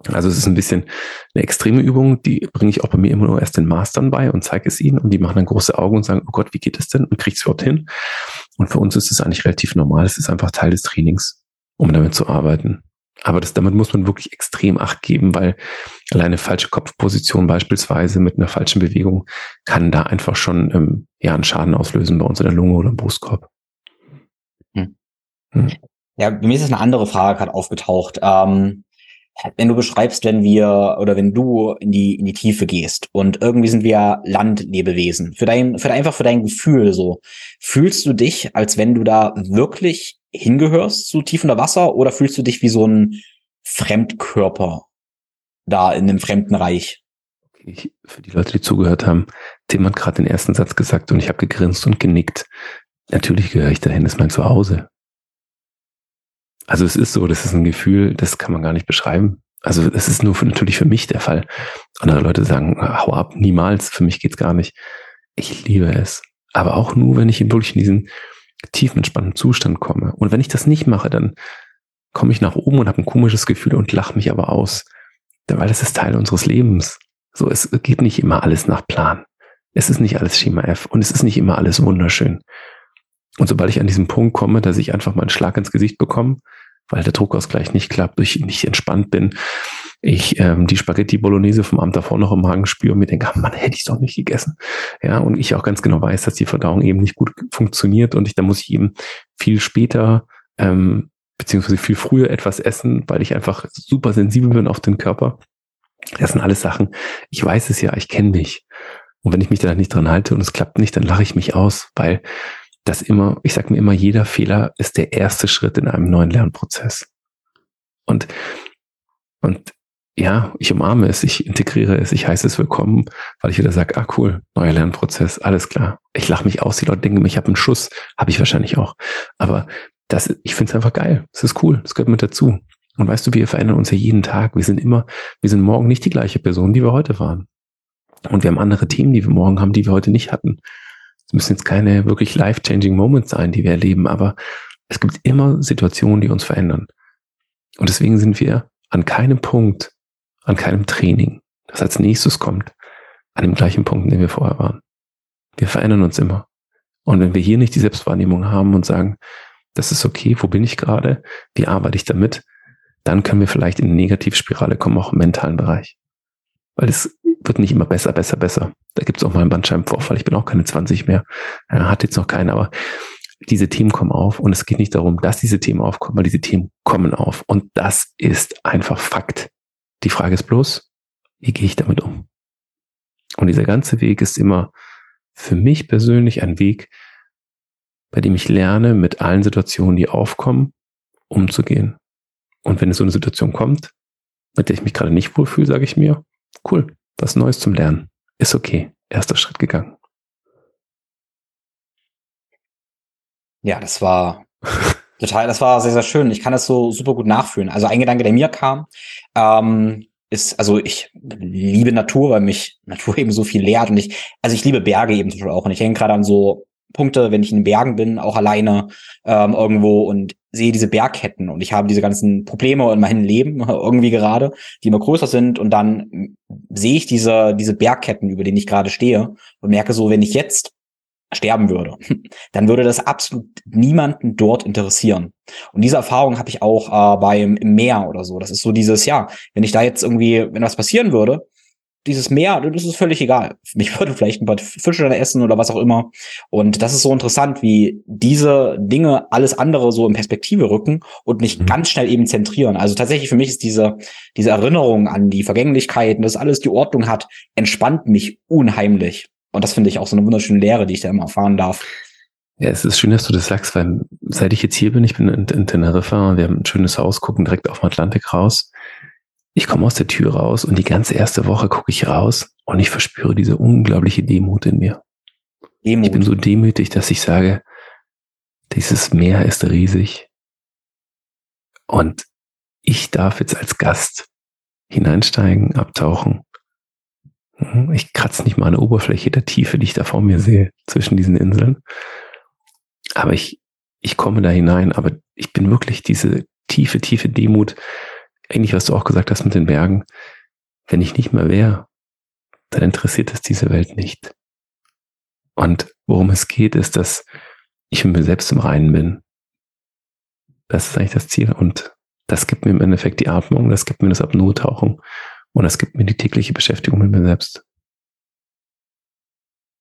Also es ist ein bisschen eine extreme Übung, die bringe ich auch bei mir immer nur erst den Mastern bei und zeige es ihnen und die machen dann große Augen und sagen, oh Gott, wie geht es denn? Und kriegt es überhaupt hin? Und für uns ist es eigentlich relativ normal. Es ist einfach Teil des Trainings, um damit zu arbeiten. Aber das, damit muss man wirklich extrem Acht geben, weil alleine falsche Kopfposition beispielsweise mit einer falschen Bewegung kann da einfach schon ähm, ja einen Schaden auslösen bei uns in der Lunge oder im Brustkorb. Hm. Hm. Ja, mir ist eine andere Frage gerade aufgetaucht. Ähm, wenn du beschreibst, wenn wir oder wenn du in die in die Tiefe gehst und irgendwie sind wir Landlebewesen, für dein für einfach für dein Gefühl so, fühlst du dich, als wenn du da wirklich hingehörst zu tief unter Wasser oder fühlst du dich wie so ein Fremdkörper da in einem fremden Reich? Ich, für die Leute, die zugehört haben, Tim hat gerade den ersten Satz gesagt und ich habe gegrinst und genickt. Natürlich gehöre ich dahin, das ist mein Zuhause. Also es ist so, das ist ein Gefühl, das kann man gar nicht beschreiben. Also es ist nur für, natürlich für mich der Fall. Andere Leute sagen, hau ab, niemals, für mich geht's gar nicht. Ich liebe es. Aber auch nur, wenn ich wirklich in diesen tiefen, entspannten Zustand komme. Und wenn ich das nicht mache, dann komme ich nach oben und habe ein komisches Gefühl und lache mich aber aus. Weil das ist Teil unseres Lebens. So, es geht nicht immer alles nach Plan. Es ist nicht alles Schema F und es ist nicht immer alles wunderschön. Und sobald ich an diesen Punkt komme, dass ich einfach mal einen Schlag ins Gesicht bekomme, weil der Druckausgleich nicht klappt, ich nicht entspannt bin, ich ähm, die Spaghetti Bolognese vom Abend davor noch im Magen spüre und mir denke, ah, Mann, hätte ich doch nicht gegessen. Ja, und ich auch ganz genau weiß, dass die Verdauung eben nicht gut funktioniert und ich, da muss ich eben viel später ähm, beziehungsweise viel früher etwas essen, weil ich einfach super sensibel bin auf den Körper. Das sind alles Sachen. Ich weiß es ja, ich kenne mich. Und wenn ich mich da nicht dran halte und es klappt nicht, dann lache ich mich aus, weil dass immer, ich sage mir immer, jeder Fehler ist der erste Schritt in einem neuen Lernprozess. Und, und ja, ich umarme es, ich integriere es, ich heiße es willkommen, weil ich wieder sage, ah cool, neuer Lernprozess, alles klar. Ich lache mich aus, die Leute denken, ich habe einen Schuss, habe ich wahrscheinlich auch. Aber das, ich finde es einfach geil. Es ist cool, es gehört mit dazu. Und weißt du, wir verändern uns ja jeden Tag. Wir sind immer, wir sind morgen nicht die gleiche Person, die wir heute waren. Und wir haben andere Themen, die wir morgen haben, die wir heute nicht hatten. Es müssen jetzt keine wirklich life-changing Moments sein, die wir erleben, aber es gibt immer Situationen, die uns verändern. Und deswegen sind wir an keinem Punkt, an keinem Training, das als nächstes kommt, an dem gleichen Punkt, in dem wir vorher waren. Wir verändern uns immer. Und wenn wir hier nicht die Selbstwahrnehmung haben und sagen, das ist okay, wo bin ich gerade, wie arbeite ich damit, dann können wir vielleicht in eine Negativspirale kommen, auch im mentalen Bereich. Weil es wird nicht immer besser, besser, besser. Da gibt es auch mal einen Bandscheibenvorfall. Ich bin auch keine 20 mehr. Er hat jetzt noch keinen, aber diese Themen kommen auf und es geht nicht darum, dass diese Themen aufkommen, weil diese Themen kommen auf. Und das ist einfach Fakt. Die Frage ist bloß, wie gehe ich damit um? Und dieser ganze Weg ist immer für mich persönlich ein Weg, bei dem ich lerne, mit allen Situationen, die aufkommen, umzugehen. Und wenn es so eine Situation kommt, mit der ich mich gerade nicht wohlfühle, sage ich mir, cool, was Neues zum Lernen. Ist okay. Erster Schritt gegangen. Ja, das war total, das war sehr, sehr schön. Ich kann das so super gut nachfühlen. Also ein Gedanke, der mir kam, ähm, ist, also ich liebe Natur, weil mich Natur eben so viel lehrt und ich, also ich liebe Berge eben auch und ich hänge gerade an so Punkte, wenn ich in den Bergen bin, auch alleine ähm, irgendwo und sehe diese Bergketten und ich habe diese ganzen Probleme in meinem Leben irgendwie gerade, die immer größer sind und dann sehe ich diese, diese Bergketten, über denen ich gerade stehe und merke so, wenn ich jetzt sterben würde, dann würde das absolut niemanden dort interessieren. Und diese Erfahrung habe ich auch äh, beim im Meer oder so. Das ist so dieses, ja, wenn ich da jetzt irgendwie, wenn was passieren würde, dieses Meer, das ist völlig egal. Mich würde vielleicht ein paar Fische dann essen oder was auch immer. Und das ist so interessant, wie diese Dinge alles andere so in Perspektive rücken und mich mhm. ganz schnell eben zentrieren. Also tatsächlich für mich ist diese, diese Erinnerung an die Vergänglichkeiten, dass alles die Ordnung hat, entspannt mich unheimlich. Und das finde ich auch so eine wunderschöne Lehre, die ich da immer erfahren darf. Ja, es ist schön, dass du das sagst, weil seit ich jetzt hier bin, ich bin in, in Teneriffa, wir haben ein schönes Haus, gucken direkt auf den Atlantik raus. Ich komme aus der Tür raus und die ganze erste Woche gucke ich raus und ich verspüre diese unglaubliche Demut in mir. Demut. Ich bin so demütig, dass ich sage, dieses Meer ist riesig und ich darf jetzt als Gast hineinsteigen, abtauchen. Ich kratze nicht mal an der Oberfläche der Tiefe, die ich da vor mir sehe, zwischen diesen Inseln. Aber ich, ich komme da hinein, aber ich bin wirklich diese tiefe, tiefe Demut, ähnlich was du auch gesagt hast mit den Bergen. Wenn ich nicht mehr wäre, dann interessiert es diese Welt nicht. Und worum es geht, ist, dass ich mit mir selbst im Reinen bin. Das ist eigentlich das Ziel. Und das gibt mir im Endeffekt die Atmung, das gibt mir das Apnoe-Tauchen und es gibt mir die tägliche Beschäftigung mit mir selbst.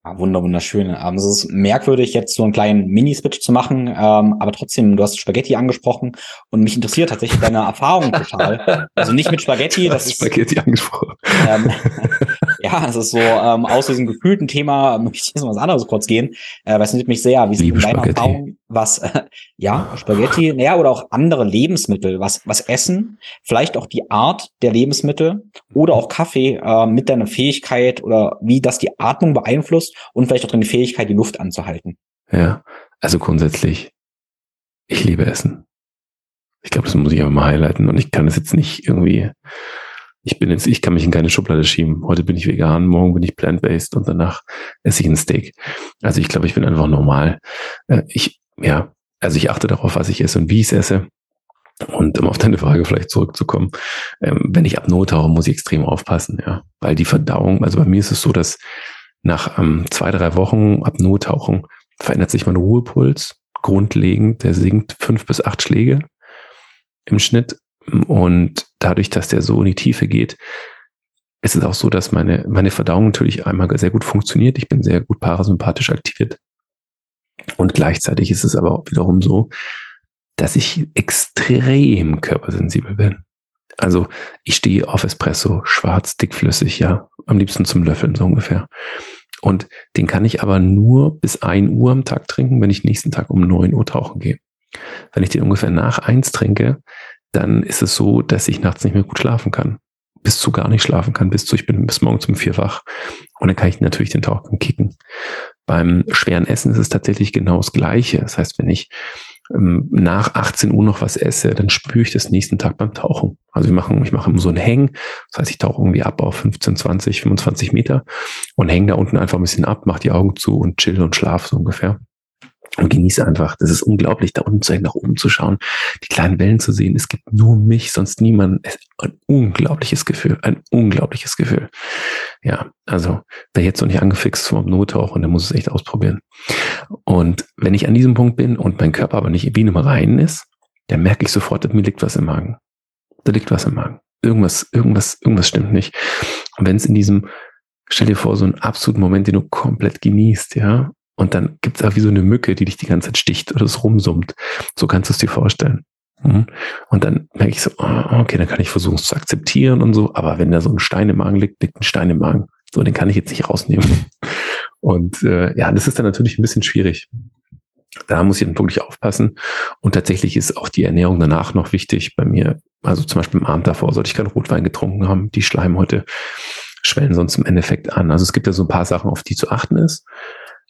Ja, wunder, wunderschön. Ähm, es ist merkwürdig, jetzt so einen kleinen Mini-Switch zu machen, ähm, aber trotzdem, du hast Spaghetti angesprochen und mich interessiert tatsächlich deine Erfahrung total. Also nicht mit Spaghetti, das ist Spaghetti angesprochen. Ähm, ja, das ist so ähm, aus diesem gefühlten Thema möchte ich jetzt mal was anderes kurz gehen. Äh, was nimmt mich sehr, wie sieht deine. Erfahrung, was äh, ja Spaghetti, naja oder auch andere Lebensmittel, was was Essen, vielleicht auch die Art der Lebensmittel oder auch Kaffee äh, mit deiner Fähigkeit oder wie das die Atmung beeinflusst und vielleicht auch deine Fähigkeit, die Luft anzuhalten. Ja, also grundsätzlich, ich liebe Essen. Ich glaube, das muss ich aber mal highlighten und ich kann es jetzt nicht irgendwie, ich bin jetzt, ich kann mich in keine Schublade schieben. Heute bin ich vegan, morgen bin ich plant-based und danach esse ich ein Steak. Also ich glaube, ich bin einfach normal. Äh, ich, ja, also ich achte darauf, was ich esse und wie ich es esse. Und um auf deine Frage vielleicht zurückzukommen, ähm, wenn ich Apnoe tauche, muss ich extrem aufpassen, ja. Weil die Verdauung, also bei mir ist es so, dass nach ähm, zwei, drei Wochen Apnoe-Tauchen verändert sich mein Ruhepuls grundlegend. Der sinkt fünf bis acht Schläge im Schnitt. Und dadurch, dass der so in die Tiefe geht, ist es auch so, dass meine, meine Verdauung natürlich einmal sehr gut funktioniert. Ich bin sehr gut parasympathisch aktiviert. Und gleichzeitig ist es aber auch wiederum so, dass ich extrem körpersensibel bin. Also ich stehe auf Espresso, schwarz, dickflüssig, ja, am liebsten zum Löffeln so ungefähr. Und den kann ich aber nur bis ein Uhr am Tag trinken, wenn ich nächsten Tag um neun Uhr tauchen gehe. Wenn ich den ungefähr nach eins trinke, dann ist es so, dass ich nachts nicht mehr gut schlafen kann. Bis zu gar nicht schlafen kann, bis zu, ich bin bis morgens um vier wach. Und dann kann ich natürlich den Tauchen kicken. Beim schweren Essen ist es tatsächlich genau das Gleiche. Das heißt, wenn ich ähm, nach 18 Uhr noch was esse, dann spüre ich das nächsten Tag beim Tauchen. Also wir machen, ich mache immer so einen Hang. Das heißt, ich tauche irgendwie ab auf 15, 20, 25 Meter und hänge da unten einfach ein bisschen ab, mache die Augen zu und chill und schlaf so ungefähr. Und genieße einfach. Das ist unglaublich, da unten zu hängen, nach oben zu schauen, die kleinen Wellen zu sehen. Es gibt nur mich, sonst niemanden. Ein unglaubliches Gefühl, ein unglaubliches Gefühl. ja, also wer jetzt noch nicht angefixt zum Apnoe-Tauchen, der muss es echt ausprobieren. Und wenn ich an diesem Punkt bin und mein Körper aber nicht wie einem Reinen ist, dann merke ich sofort, mir liegt was im Magen. Da liegt was im Magen. Irgendwas, irgendwas, irgendwas stimmt nicht. Und wenn es in diesem, stell dir vor, so einen absoluten Moment, den du komplett genießt, ja, und dann gibt es auch wie so eine Mücke, die dich die ganze Zeit sticht oder es rumsummt. So kannst du es dir vorstellen. Mhm. Und dann merke ich so, ah, okay, dann kann ich versuchen es zu akzeptieren und so. Aber wenn da so ein Stein im Magen liegt, liegt ein Stein im Magen. So, den kann ich jetzt nicht rausnehmen. Und äh, ja, das ist dann natürlich ein bisschen schwierig. Da muss ich dann wirklich aufpassen. Und tatsächlich ist auch die Ernährung danach noch wichtig bei mir. Also zum Beispiel am Abend davor sollte ich keinen Rotwein getrunken haben. Die Schleimhäute schwellen sonst im Endeffekt an. Also es gibt ja so ein paar Sachen, auf die zu achten ist.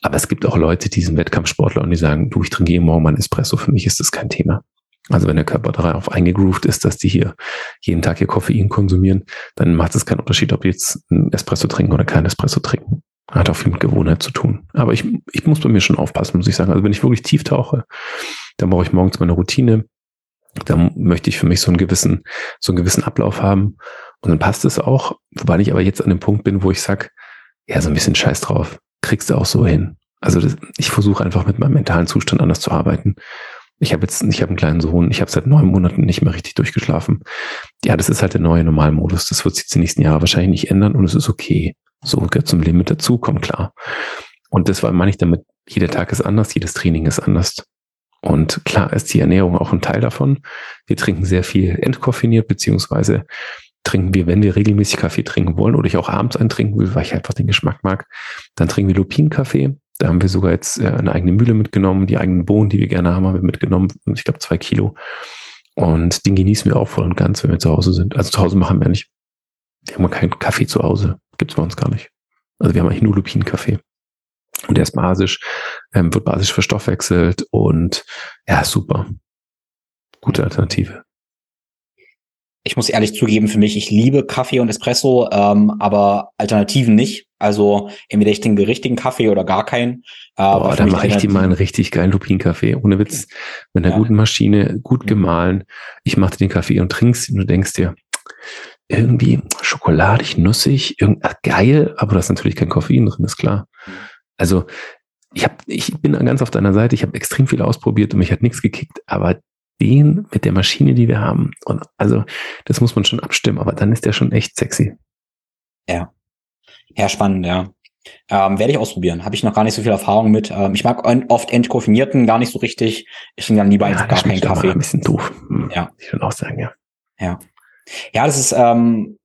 Aber es gibt auch Leute, die sind Wettkampfsportler und die sagen, du, ich trinke jeden Morgen mal einen Espresso. Für mich ist das kein Thema. Also wenn der Körper darauf eingegroovt ist, dass die hier jeden Tag hier Koffein konsumieren, dann macht es keinen Unterschied, ob die jetzt einen Espresso trinken oder keinen Espresso trinken. Hat auch viel mit Gewohnheit zu tun. Aber ich, ich muss bei mir schon aufpassen, muss ich sagen. Also wenn ich wirklich tief tauche, dann brauche ich morgens meine Routine. Da möchte ich für mich so einen gewissen, so einen gewissen Ablauf haben. Und dann passt es auch. Wobei ich aber jetzt an dem Punkt bin, wo ich sag, ja, so ein bisschen Scheiß drauf. Kriegst du auch so hin. Also das, ich versuche einfach mit meinem mentalen Zustand anders zu arbeiten. Ich habe jetzt, ich habe einen kleinen Sohn, ich habe seit neun Monaten nicht mehr richtig durchgeschlafen. Ja, das ist halt der neue Normalmodus. Das wird sich die nächsten Jahre wahrscheinlich nicht ändern und es ist okay. So gehört zum Leben mit dazu, kommt klar. Und das meine ich damit, jeder Tag ist anders, jedes Training ist anders. Und klar ist die Ernährung auch ein Teil davon. Wir trinken sehr viel entkoffiniert, beziehungsweise trinken wir, wenn wir regelmäßig Kaffee trinken wollen oder ich auch abends eintrinken will, weil ich einfach den Geschmack mag, dann trinken wir Lupinkaffee. Da haben wir sogar jetzt äh, eine eigene Mühle mitgenommen, die eigenen Bohnen, die wir gerne haben, haben wir mitgenommen. Ich glaube zwei Kilo. Und den genießen wir auch voll und ganz, wenn wir zu Hause sind. Also zu Hause machen wir nicht. Wir haben keinen Kaffee zu Hause. Gibt's bei uns gar nicht. Also wir haben eigentlich nur Lupinenkaffee. Und der ist basisch, ähm, wird basisch verstoffwechselt und ja, super. Gute Alternative ich muss ehrlich zugeben, für mich, ich liebe Kaffee und Espresso, ähm, aber Alternativen nicht. Also entweder ich trinke richtigen Kaffee oder gar keinen. Äh, Boah, dann mache ich dir mal einen richtig geilen Lupinkaffee. Ohne Witz. Mit einer ja. guten Maschine, gut gemahlen. Ich mache dir den Kaffee und trinkst ihn und du denkst dir, irgendwie schokoladig, nussig, irgend, ach, geil, aber da ist natürlich kein Koffein drin, ist klar. Also ich hab, ich bin ganz auf deiner Seite, ich habe extrem viel ausprobiert und mich hat nichts gekickt, aber den mit der Maschine, die wir haben. Und also, das muss man schon abstimmen, aber dann ist der schon echt sexy. Ja. Ja, spannend, ja. Ähm, werde ich ausprobieren. Habe ich noch gar nicht so viel Erfahrung mit. Ähm, ich mag oft entkoffinierten gar nicht so richtig. Ich trinke dann lieber ja, einfach gar keinen Kaffee. Ein bisschen doof. Hm, ja. Ich würde auch sagen, ja. Ja. Ja, das ist, ähm,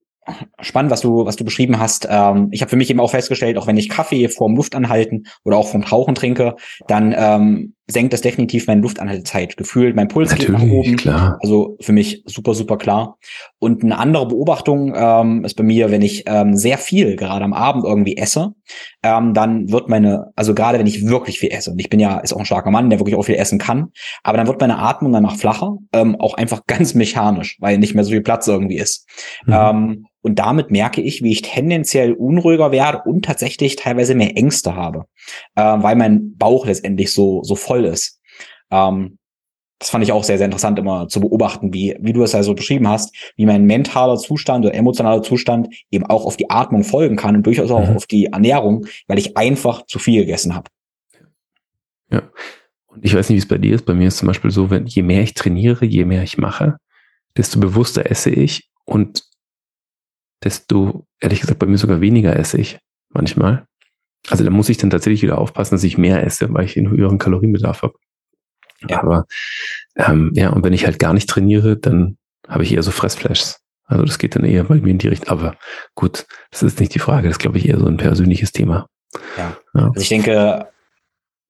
spannend, was du, was du beschrieben hast. Ähm, ich habe für mich eben auch festgestellt, auch wenn ich Kaffee vorm Luftanhalten oder auch vom Tauchen trinke, dann ähm, senkt das definitiv meine Luftanhaltezeit. Gefühlt, mein Puls Natürlich, geht nach oben. Klar. Also für mich super, super klar. Und eine andere Beobachtung ähm, ist bei mir, wenn ich ähm, sehr viel gerade am Abend irgendwie esse, ähm, dann wird meine, also gerade wenn ich wirklich viel esse, und ich bin ja, ist auch ein starker Mann, der wirklich auch viel essen kann, aber dann wird meine Atmung danach flacher, ähm, auch einfach ganz mechanisch, weil nicht mehr so viel Platz irgendwie ist. Mhm. Ähm, und damit merke ich, wie ich tendenziell unruhiger werde und tatsächlich teilweise mehr Ängste habe, äh, weil mein Bauch letztendlich so, so voll ist. Ähm, das fand ich auch sehr, sehr interessant immer zu beobachten, wie, wie du es also beschrieben hast, wie mein mentaler Zustand oder emotionaler Zustand eben auch auf die Atmung folgen kann und durchaus auch mhm. auf die Ernährung, weil ich einfach zu viel gegessen habe. Ja. Und ich weiß nicht, wie es bei dir ist. Bei mir ist zum Beispiel so, wenn je mehr ich trainiere, je mehr ich mache, desto bewusster esse ich und desto, ehrlich gesagt, bei mir sogar weniger esse ich manchmal. Also da muss ich dann tatsächlich wieder aufpassen, dass ich mehr esse, weil ich einen höheren Kalorienbedarf habe. Ja. Aber ähm, ja, und wenn ich halt gar nicht trainiere, dann habe ich eher so Fressflashs. Also das geht dann eher bei mir in die Richtung. Aber gut, das ist nicht die Frage. Das ist, glaube ich, eher so ein persönliches Thema. Ja. ja. Also ich denke,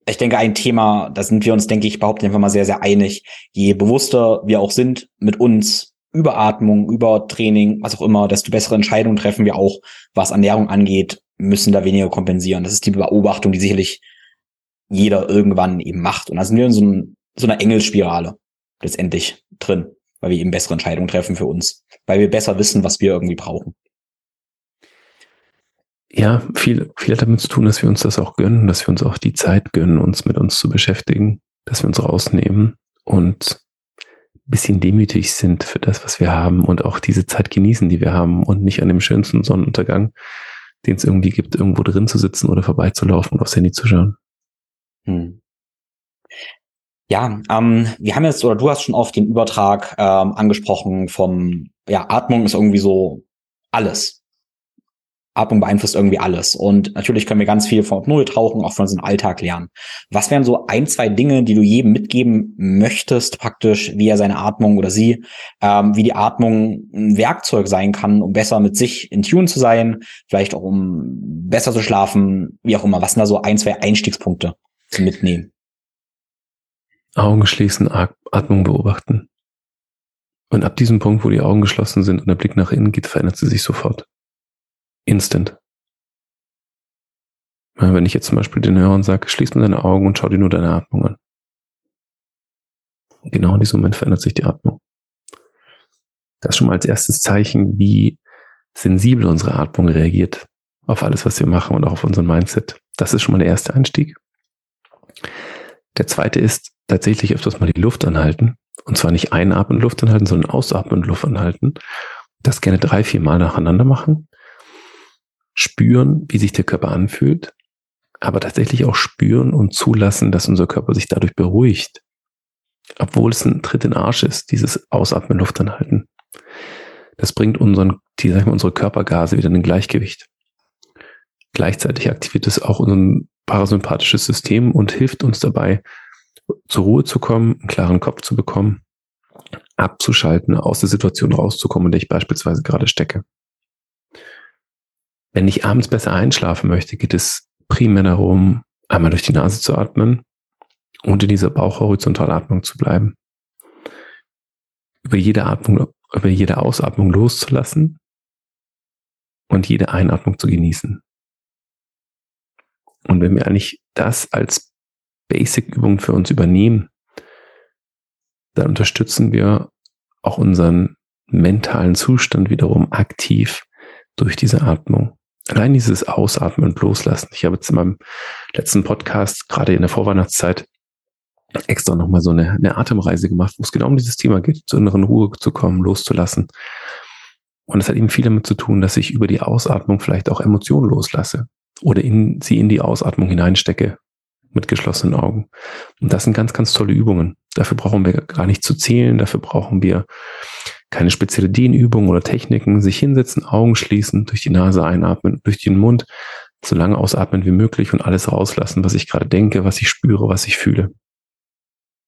ich denke, ein Thema, da sind wir uns, denke ich, behaupten einfach mal sehr, sehr einig. Je bewusster wir auch sind mit uns, Überatmung, Übertraining, was auch immer, desto bessere Entscheidungen treffen wir auch, was Ernährung angeht, müssen da weniger kompensieren. Das ist die Beobachtung, die sicherlich jeder irgendwann eben macht. Und da sind wir in so, ein, so einer Engelsspirale letztendlich drin, weil wir eben bessere Entscheidungen treffen für uns, weil wir besser wissen, was wir irgendwie brauchen. Ja, viel, viel hat damit zu tun, dass wir uns das auch gönnen, dass wir uns auch die Zeit gönnen, uns mit uns zu beschäftigen, dass wir uns rausnehmen und bisschen demütig sind für das, was wir haben und auch diese Zeit genießen, die wir haben und nicht an dem schönsten Sonnenuntergang den es irgendwie gibt, irgendwo drin zu sitzen oder vorbeizulaufen und aufs Handy zu schauen. Hm. Ja, ähm, wir haben jetzt, oder du hast schon oft den Übertrag ähm, angesprochen vom, ja, Atmung ist irgendwie so alles. Atmung beeinflusst irgendwie alles. Und natürlich können wir ganz viel von Null tauchen, auch von unserem Alltag lernen. Was wären so ein, zwei Dinge, die du jedem mitgeben möchtest, praktisch, wie er seine Atmung oder sie, ähm, wie die Atmung ein Werkzeug sein kann, um besser mit sich in Tune zu sein, vielleicht auch um besser zu schlafen, wie auch immer. Was sind da so ein, zwei Einstiegspunkte zum Mitnehmen? Augen schließen, Atmung beobachten. Und ab diesem Punkt, wo die Augen geschlossen sind und der Blick nach innen geht, verändert sie sich sofort. Instant. Wenn ich jetzt zum Beispiel den Hörern sage, schließ mal deine Augen und schau dir nur deine Atmung an. Genau in diesem Moment verändert sich die Atmung. Das ist schon mal als erstes Zeichen, wie sensibel unsere Atmung reagiert auf alles, was wir machen und auch auf unseren Mindset. Das ist schon mal der erste Einstieg. Der zweite ist tatsächlich öfters mal die Luft anhalten. Und zwar nicht einatmen Luft anhalten, sondern ausatmen Luft anhalten. Das gerne drei, vier Mal nacheinander machen spüren, wie sich der Körper anfühlt, aber tatsächlich auch spüren und zulassen, dass unser Körper sich dadurch beruhigt. Obwohl es ein Tritt in den Arsch ist, dieses Ausatmen, Luft anhalten. Das bringt unseren, die, sagen wir, unsere Körpergase wieder in Gleichgewicht. Gleichzeitig aktiviert es auch unser parasympathisches System und hilft uns dabei, zur Ruhe zu kommen, einen klaren Kopf zu bekommen, abzuschalten, aus der Situation rauszukommen, in der ich beispielsweise gerade stecke. Wenn ich abends besser einschlafen möchte, geht es primär darum, einmal durch die Nase zu atmen und in dieser Bauchhorizontalatmung zu bleiben. Über jede Atmung, über jede Ausatmung loszulassen und jede Einatmung zu genießen. Und wenn wir eigentlich das als Basic-Übung für uns übernehmen, dann unterstützen wir auch unseren mentalen Zustand wiederum aktiv durch diese Atmung allein dieses Ausatmen und Loslassen. Ich habe jetzt in meinem letzten Podcast, gerade in der Vorweihnachtszeit, extra nochmal so eine, eine Atemreise gemacht, wo es genau um dieses Thema geht, zur inneren Ruhe zu kommen, loszulassen. Und es hat eben viel damit zu tun, dass ich über die Ausatmung vielleicht auch Emotionen loslasse oder in, sie in die Ausatmung hineinstecke mit geschlossenen Augen. Und das sind ganz, ganz tolle Übungen. Dafür brauchen wir gar nicht zu zählen, dafür brauchen wir keine spezielle Dehnübung oder Techniken, sich hinsetzen, Augen schließen, durch die Nase einatmen, durch den Mund, so lange ausatmen wie möglich und alles rauslassen, was ich gerade denke, was ich spüre, was ich fühle.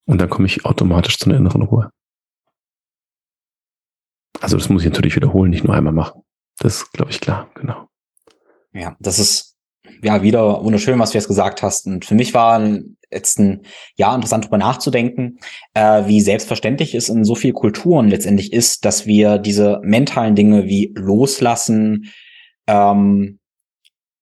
Und dann komme ich automatisch zu einer inneren Ruhe. Also das muss ich natürlich wiederholen, nicht nur einmal machen. Das ist, glaube ich, klar, genau. Ja, das ist ja, wieder wunderschön, was du jetzt gesagt hast. Und für mich war jetzt ein Jahr interessant, darüber nachzudenken, äh, wie selbstverständlich es in so vielen Kulturen letztendlich ist, dass wir diese mentalen Dinge wie Loslassen ähm,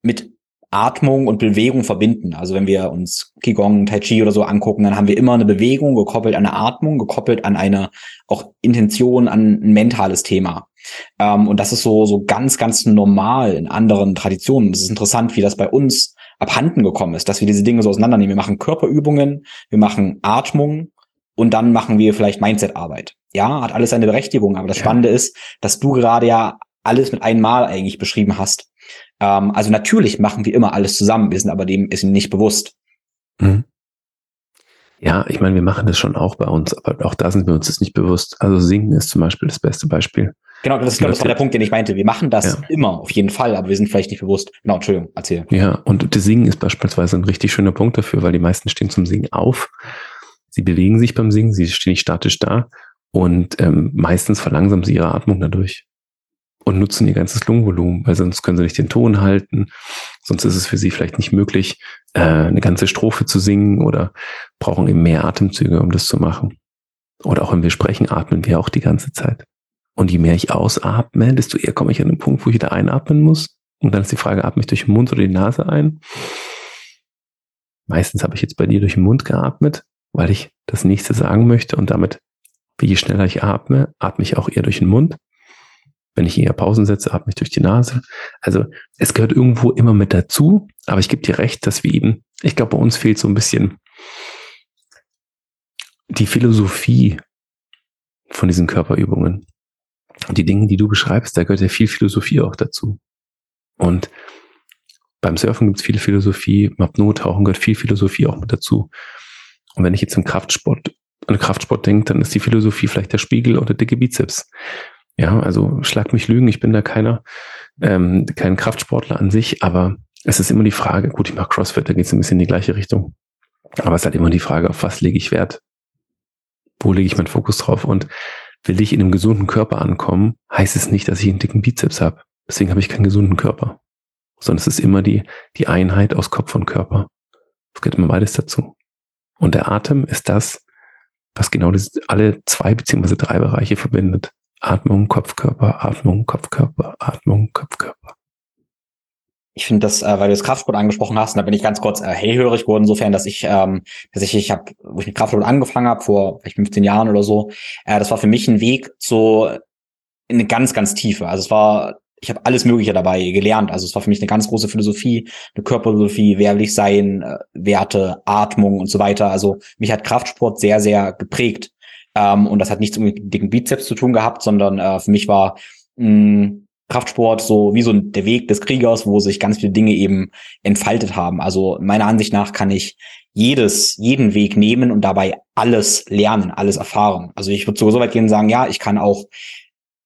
mit Atmung und Bewegung verbinden. Also wenn wir uns Qigong, Tai Chi oder so angucken, dann haben wir immer eine Bewegung gekoppelt an eine Atmung, gekoppelt an eine auch Intention, an ein mentales Thema. Ähm, und das ist so, so ganz, ganz normal in anderen Traditionen. Das ist interessant, wie das bei uns abhanden gekommen ist, dass wir diese Dinge so auseinandernehmen. Wir machen Körperübungen, wir machen Atmung und dann machen wir vielleicht Mindset-Arbeit. Ja, hat alles seine Berechtigung, aber das Spannende ist, dass du gerade ja alles mit einmal eigentlich beschrieben hast. Ähm, also natürlich machen wir immer alles zusammen, wir sind aber dem ist nicht bewusst. Mhm. Ja, ich meine, wir machen das schon auch bei uns, aber auch da sind wir uns das nicht bewusst. Also singen ist zum Beispiel das beste Beispiel. Genau, das, das war der Punkt, den ich meinte. Wir machen das ja. immer, auf jeden Fall, aber wir sind vielleicht nicht bewusst. Genau, Entschuldigung, erzähl. Ja, und das Singen ist beispielsweise ein richtig schöner Punkt dafür, weil die meisten stehen zum Singen auf. Sie bewegen sich beim Singen, sie stehen nicht statisch da und ähm, meistens verlangsamen sie ihre Atmung dadurch und nutzen ihr ganzes Lungenvolumen, weil sonst können sie nicht den Ton halten, sonst ist es für sie vielleicht nicht möglich, äh, eine ganze Strophe zu singen oder brauchen eben mehr Atemzüge, um das zu machen. Oder auch wenn wir sprechen, atmen wir auch die ganze Zeit. Und je mehr ich ausatme, desto eher komme ich an den Punkt, wo ich wieder einatmen muss. Und dann ist die Frage, atme ich durch den Mund oder die Nase ein? Meistens habe ich jetzt bei dir durch den Mund geatmet, weil ich das nächste sagen möchte und damit, je schneller ich atme, atme ich auch eher durch den Mund. Wenn ich eher Pausen setze, atme ich durch die Nase. Also es gehört irgendwo immer mit dazu, aber ich gebe dir recht, dass wir eben, ich glaube, bei uns fehlt so ein bisschen die Philosophie von diesen Körperübungen. Und die Dinge, die du beschreibst, da gehört ja viel Philosophie auch dazu. Und beim Surfen gibt es viel Philosophie, im Apnoe-Tauchen gehört viel Philosophie auch mit dazu. Und wenn ich jetzt im Kraftsport, an Kraftsport denke, dann ist die Philosophie vielleicht der Spiegel oder dicke Bizeps. Ja, also schlag mich lügen, ich bin da keiner, ähm, kein Kraftsportler an sich, aber es ist immer die Frage, gut, ich mache CrossFit, da geht es ein bisschen in die gleiche Richtung. Aber es ist halt immer die Frage, auf was lege ich Wert? Wo lege ich meinen Fokus drauf? Und will ich in einem gesunden Körper ankommen, heißt es nicht, dass ich einen dicken Bizeps habe. Deswegen habe ich keinen gesunden Körper. Sondern es ist immer die, die Einheit aus Kopf und Körper. Es gehört immer beides dazu. Und der Atem ist das, was genau das, alle zwei beziehungsweise drei Bereiche verbindet. Atmung, Kopfkörper, Atmung, Kopfkörper, Atmung, Kopfkörper. Ich finde das, äh, weil du das Kraftsport angesprochen hast, und da bin ich ganz kurz äh, hellhörig geworden, insofern, dass ich, ähm, dass ich, ich habe, wo ich mit Kraftsport angefangen habe, vor vielleicht 15 Jahren oder so, äh, das war für mich ein Weg zu in eine ganz, ganz tiefe. Also es war, ich habe alles Mögliche dabei gelernt. Also es war für mich eine ganz große Philosophie, eine Körperphilosophie, wer will ich sein, äh, Werte, Atmung und so weiter. Also mich hat Kraftsport sehr, sehr geprägt. Ähm, und das hat nichts mit dicken Bizeps zu tun gehabt, sondern äh, für mich war mh, Kraftsport so wie so der Weg des Kriegers, wo sich ganz viele Dinge eben entfaltet haben. Also meiner Ansicht nach kann ich jedes, jeden Weg nehmen und dabei alles lernen, alles erfahren. Also ich würde so weit gehen und sagen, ja, ich kann auch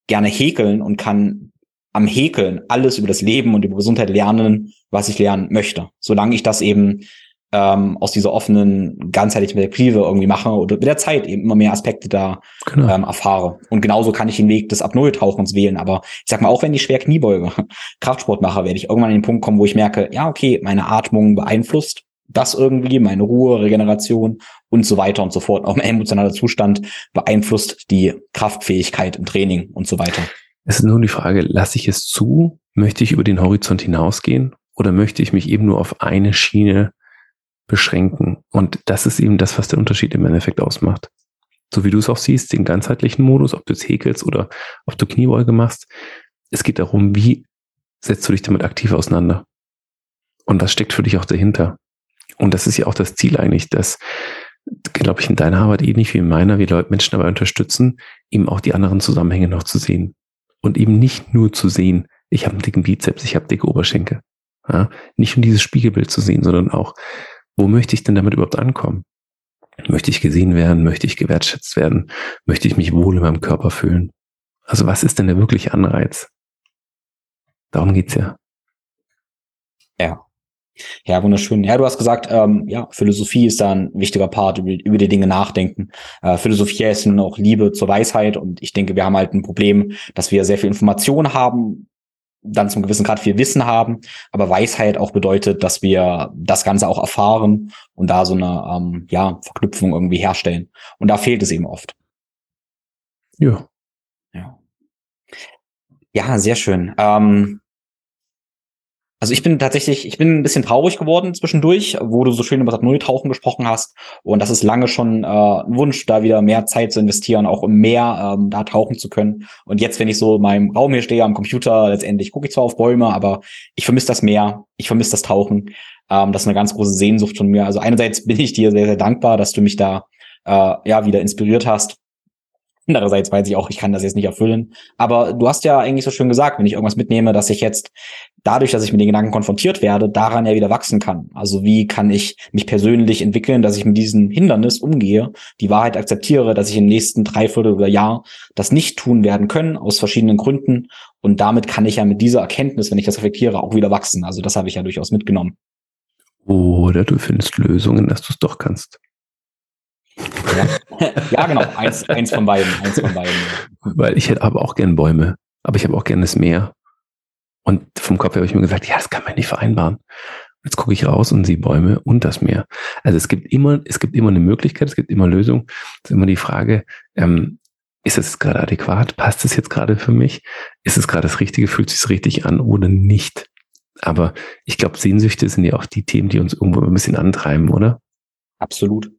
gerne häkeln und kann am Häkeln alles über das Leben und über Gesundheit lernen, was ich lernen möchte. Solange ich das eben ähm, aus dieser offenen, ganzheitlichen Perspektive irgendwie mache oder mit der Zeit eben immer mehr Aspekte da genau. ähm, erfahre. Und genauso kann ich den Weg des Apnoe-Tauchens wählen. Aber ich sag mal, auch wenn ich schwer Kniebeuge, Kraftsport mache, werde ich irgendwann an den Punkt kommen, wo ich merke, ja, okay, meine Atmung beeinflusst das irgendwie, meine Ruhe, Regeneration und so weiter und so fort. Auch mein emotionaler Zustand beeinflusst die Kraftfähigkeit im Training und so weiter. Es ist nur die Frage, lasse ich es zu? Möchte ich über den Horizont hinausgehen? Oder möchte ich mich eben nur auf eine Schiene beschränken. Und das ist eben das, was der Unterschied im Endeffekt ausmacht. So wie du es auch siehst, den ganzheitlichen Modus, ob du es häkelst oder ob du Kniebeuge machst. Es geht darum, wie setzt du dich damit aktiv auseinander? Und was steckt für dich auch dahinter? Und das ist ja auch das Ziel eigentlich, dass, glaube ich, in deiner Arbeit ähnlich wie in meiner, wir Leute Menschen dabei unterstützen, eben auch die anderen Zusammenhänge noch zu sehen. Und eben nicht nur zu sehen, ich habe einen dicken Bizeps, ich habe dicke Oberschenkel. Ja, nicht nur dieses Spiegelbild zu sehen, sondern auch, wo möchte ich denn damit überhaupt ankommen? Möchte ich gesehen werden? Möchte ich gewertschätzt werden? Möchte ich mich wohl in meinem Körper fühlen? Also was ist denn der wirkliche Anreiz? Darum geht's ja. Ja. Ja, wunderschön. Ja, du hast gesagt, ähm, ja, Philosophie ist da ein wichtiger Part, über, über die Dinge nachdenken. Äh, Philosophie ist nun auch Liebe zur Weisheit und ich denke, wir haben halt ein Problem, dass wir sehr viel Information haben, dann zum gewissen Grad viel Wissen haben, aber Weisheit auch bedeutet, dass wir das Ganze auch erfahren und da so eine ähm, ja, Verknüpfung irgendwie herstellen. Und da fehlt es eben oft. Ja. Ja, ja sehr schön. Ähm, also ich bin tatsächlich, ich bin ein bisschen traurig geworden zwischendurch, wo du so schön über das Nulltauchen gesprochen hast. Und das ist lange schon äh, ein Wunsch, da wieder mehr Zeit zu investieren, auch um mehr ähm, da tauchen zu können. Und jetzt, wenn ich so in meinem Raum hier stehe am Computer, letztendlich gucke ich zwar auf Bäume, aber ich vermisse das Meer, ich vermisse das Tauchen. Ähm, das ist eine ganz große Sehnsucht von mir. Also einerseits bin ich dir sehr, sehr dankbar, dass du mich da äh, ja wieder inspiriert hast. Andererseits weiß ich auch, ich kann das jetzt nicht erfüllen. Aber du hast ja eigentlich so schön gesagt, wenn ich irgendwas mitnehme, dass ich jetzt dadurch, dass ich mit den Gedanken konfrontiert werde, daran ja wieder wachsen kann. Also wie kann ich mich persönlich entwickeln, dass ich mit diesem Hindernis umgehe, die Wahrheit akzeptiere, dass ich im nächsten Dreiviertel oder Jahr das nicht tun werden können, aus verschiedenen Gründen. Und damit kann ich ja mit dieser Erkenntnis, wenn ich das reflektiere, auch wieder wachsen. Also das habe ich ja durchaus mitgenommen. Oder du findest Lösungen, dass du es doch kannst. Ja, ja genau, eins, eins von beiden, eins von beiden. Weil ich hätte aber auch gern Bäume, aber ich habe auch gern das Meer. Und vom Kopf habe ich mir gesagt, ja, das kann man nicht vereinbaren. Jetzt gucke ich raus und sehe Bäume und das Meer. Also es gibt immer, es gibt immer eine Möglichkeit, es gibt immer Lösungen. Es ist immer die Frage, ähm, ist es gerade adäquat? Passt es jetzt gerade für mich? Ist es gerade das Richtige? Fühlt es sich richtig an oder nicht? Aber ich glaube, Sehnsüchte sind ja auch die Themen, die uns irgendwo ein bisschen antreiben, oder? Absolut.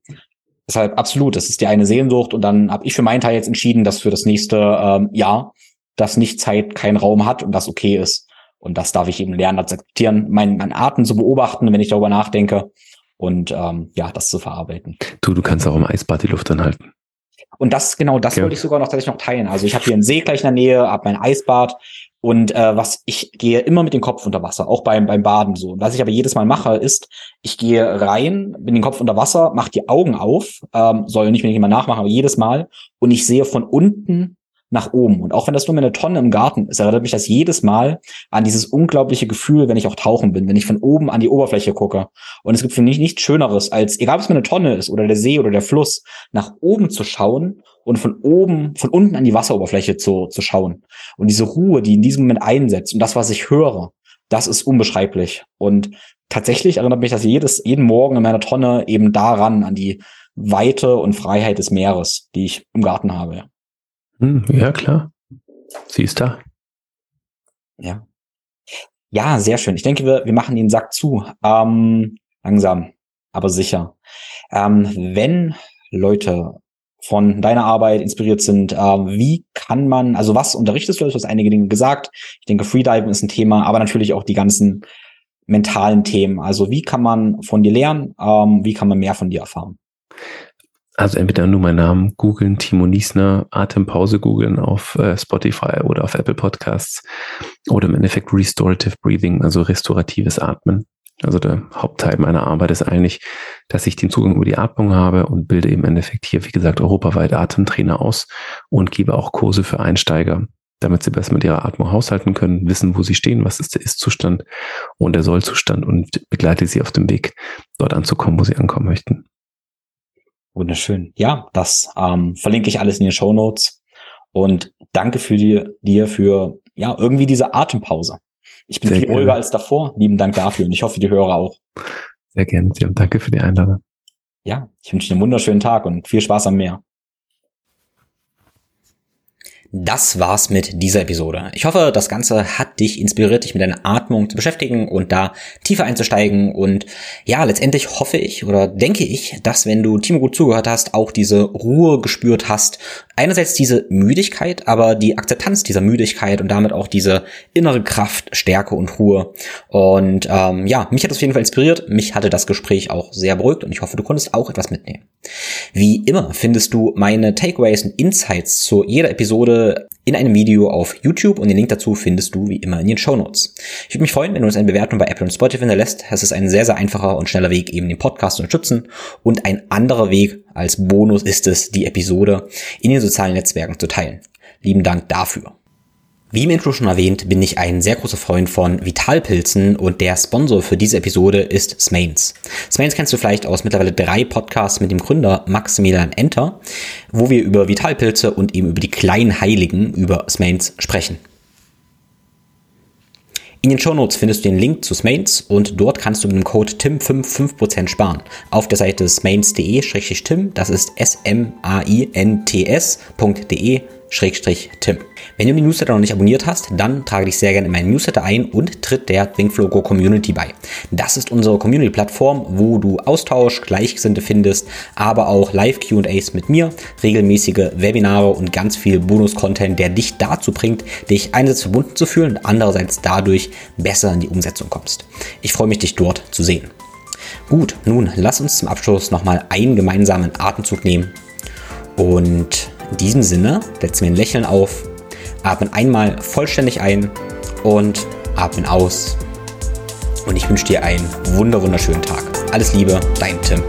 Deshalb absolut, das ist die eine Sehnsucht und dann habe ich für meinen Teil jetzt entschieden, dass für das nächste ähm, Jahr das nicht Zeit keinen Raum hat und das okay ist. Und das darf ich eben lernen, das akzeptieren, meinen mein Arten zu beobachten, wenn ich darüber nachdenke und ähm, ja, das zu verarbeiten. Du, du kannst auch im Eisbad die Luft anhalten. Und das, genau, das okay. wollte ich sogar noch tatsächlich noch teilen. Also ich habe hier einen See gleich in der Nähe, habe mein Eisbad Und äh, was ich gehe immer mit dem Kopf unter Wasser, auch beim, beim Baden so. Was ich aber jedes Mal mache, ist, ich gehe rein, bin den Kopf unter Wasser, mache die Augen auf, ähm, soll nicht, ich immer nachmachen, aber jedes Mal. Und ich sehe von unten nach oben. Und auch wenn das nur eine Tonne im Garten ist, erinnert mich das jedes Mal an dieses unglaubliche Gefühl, wenn ich auch tauchen bin, wenn ich von oben an die Oberfläche gucke. Und es gibt für mich nichts Schöneres, als, egal ob es mir eine Tonne ist oder der See oder der Fluss, nach oben zu schauen und von oben, von unten an die Wasseroberfläche zu, zu schauen. Und diese Ruhe, die in diesem Moment einsetzt und das, was ich höre, das ist unbeschreiblich. Und tatsächlich erinnert mich das jedes, jeden Morgen in meiner Tonne eben daran, an die Weite und Freiheit des Meeres, die ich im Garten habe. Hm, ja, klar. Sie ist da. Ja. Ja, sehr schön. Ich denke, wir, wir machen den Sack zu. Ähm, langsam, aber sicher. Ähm, wenn Leute von deiner Arbeit inspiriert sind, ähm, wie kann man, also was unterrichtest du? Du hast einige Dinge gesagt. Ich denke, Freediven ist ein Thema, aber natürlich auch die ganzen mentalen Themen. Also wie kann man von dir lernen? Ähm, wie kann man mehr von dir erfahren? Also entweder nur meinen Namen googeln, Timo Niesner, Atempause googeln auf äh, Spotify oder auf Apple Podcasts oder im Endeffekt Restorative Breathing, also restauratives Atmen. Also der Hauptteil meiner Arbeit ist eigentlich, dass ich den Zugang über die Atmung habe und bilde im Endeffekt hier, wie gesagt, europaweit Atemtrainer aus und gebe auch Kurse für Einsteiger, damit sie besser mit ihrer Atmung haushalten können, wissen, wo sie stehen, was ist der Ist-Zustand und der Soll-Zustand und begleite sie auf dem Weg, dort anzukommen, wo sie ankommen möchten. Wunderschön. Ja, das ähm, verlinke ich alles in den Show Notes. Und danke für die, dir für ja irgendwie diese Atempause. Ich bin Sehr viel gerne. ruhiger als davor. Lieben Dank dafür und ich hoffe, die Hörer auch. Sehr gerne. Danke für die Einladung. Ja, ich wünsche dir einen wunderschönen Tag und viel Spaß am Meer. Das war's mit dieser Episode. Ich hoffe, das Ganze hat dich inspiriert, dich mit deiner Atmung zu beschäftigen und da tiefer einzusteigen. Und ja, letztendlich hoffe ich oder denke ich, dass wenn du Timo gut zugehört hast, auch diese Ruhe gespürt hast. Einerseits diese Müdigkeit, aber die Akzeptanz dieser Müdigkeit und damit auch diese innere Kraft, Stärke und Ruhe. Und ähm, ja, mich hat das auf jeden Fall inspiriert. Mich hatte das Gespräch auch sehr beruhigt und ich hoffe, du konntest auch etwas mitnehmen. Wie immer findest du meine Takeaways und Insights zu jeder Episode in einem Video auf YouTube und den Link dazu findest du wie immer in den Show Notes. Ich würde mich freuen, wenn du uns eine Bewertung bei Apple und Spotify hinterlässt. Es ist ein sehr, sehr einfacher und schneller Weg, eben den Podcast zu unterstützen. Und ein anderer Weg als Bonus ist es, die Episode in den sozialen Netzwerken zu teilen. Lieben Dank dafür. Wie im Intro schon erwähnt, bin ich ein sehr großer Freund von Vitalpilzen und der Sponsor für diese Episode ist Smains. Smains kennst du vielleicht aus mittlerweile drei Podcasts mit dem Gründer Maximilian Enter, wo wir über Vitalpilze und eben über die kleinen Heiligen über Smains sprechen. In den Shownotes findest du den Link zu Smains und dort kannst du mit dem Code TIM5 5% sparen. Auf der Seite smains.de-tim, das ist s-m-a-i-n-t-s.de Schrägstrich-Tim. Wenn du die Newsletter noch nicht abonniert hast, dann trage dich sehr gerne in meinen Newsletter ein und tritt der ThinkFlow Community bei. Das ist unsere Community-Plattform, wo du Austausch, Gleichgesinnte findest, aber auch Live-Q&As mit mir, regelmäßige Webinare und ganz viel Bonus-Content, der dich dazu bringt, dich einerseits verbunden zu fühlen und andererseits dadurch besser in die Umsetzung kommst. Ich freue mich, dich dort zu sehen. Gut, nun lass uns zum Abschluss nochmal einen gemeinsamen Atemzug nehmen und in diesem Sinne setzen wir ein Lächeln auf, atmen einmal vollständig ein und atmen aus. Und ich wünsche dir einen wunder wunderschönen Tag. Alles Liebe, dein Tim.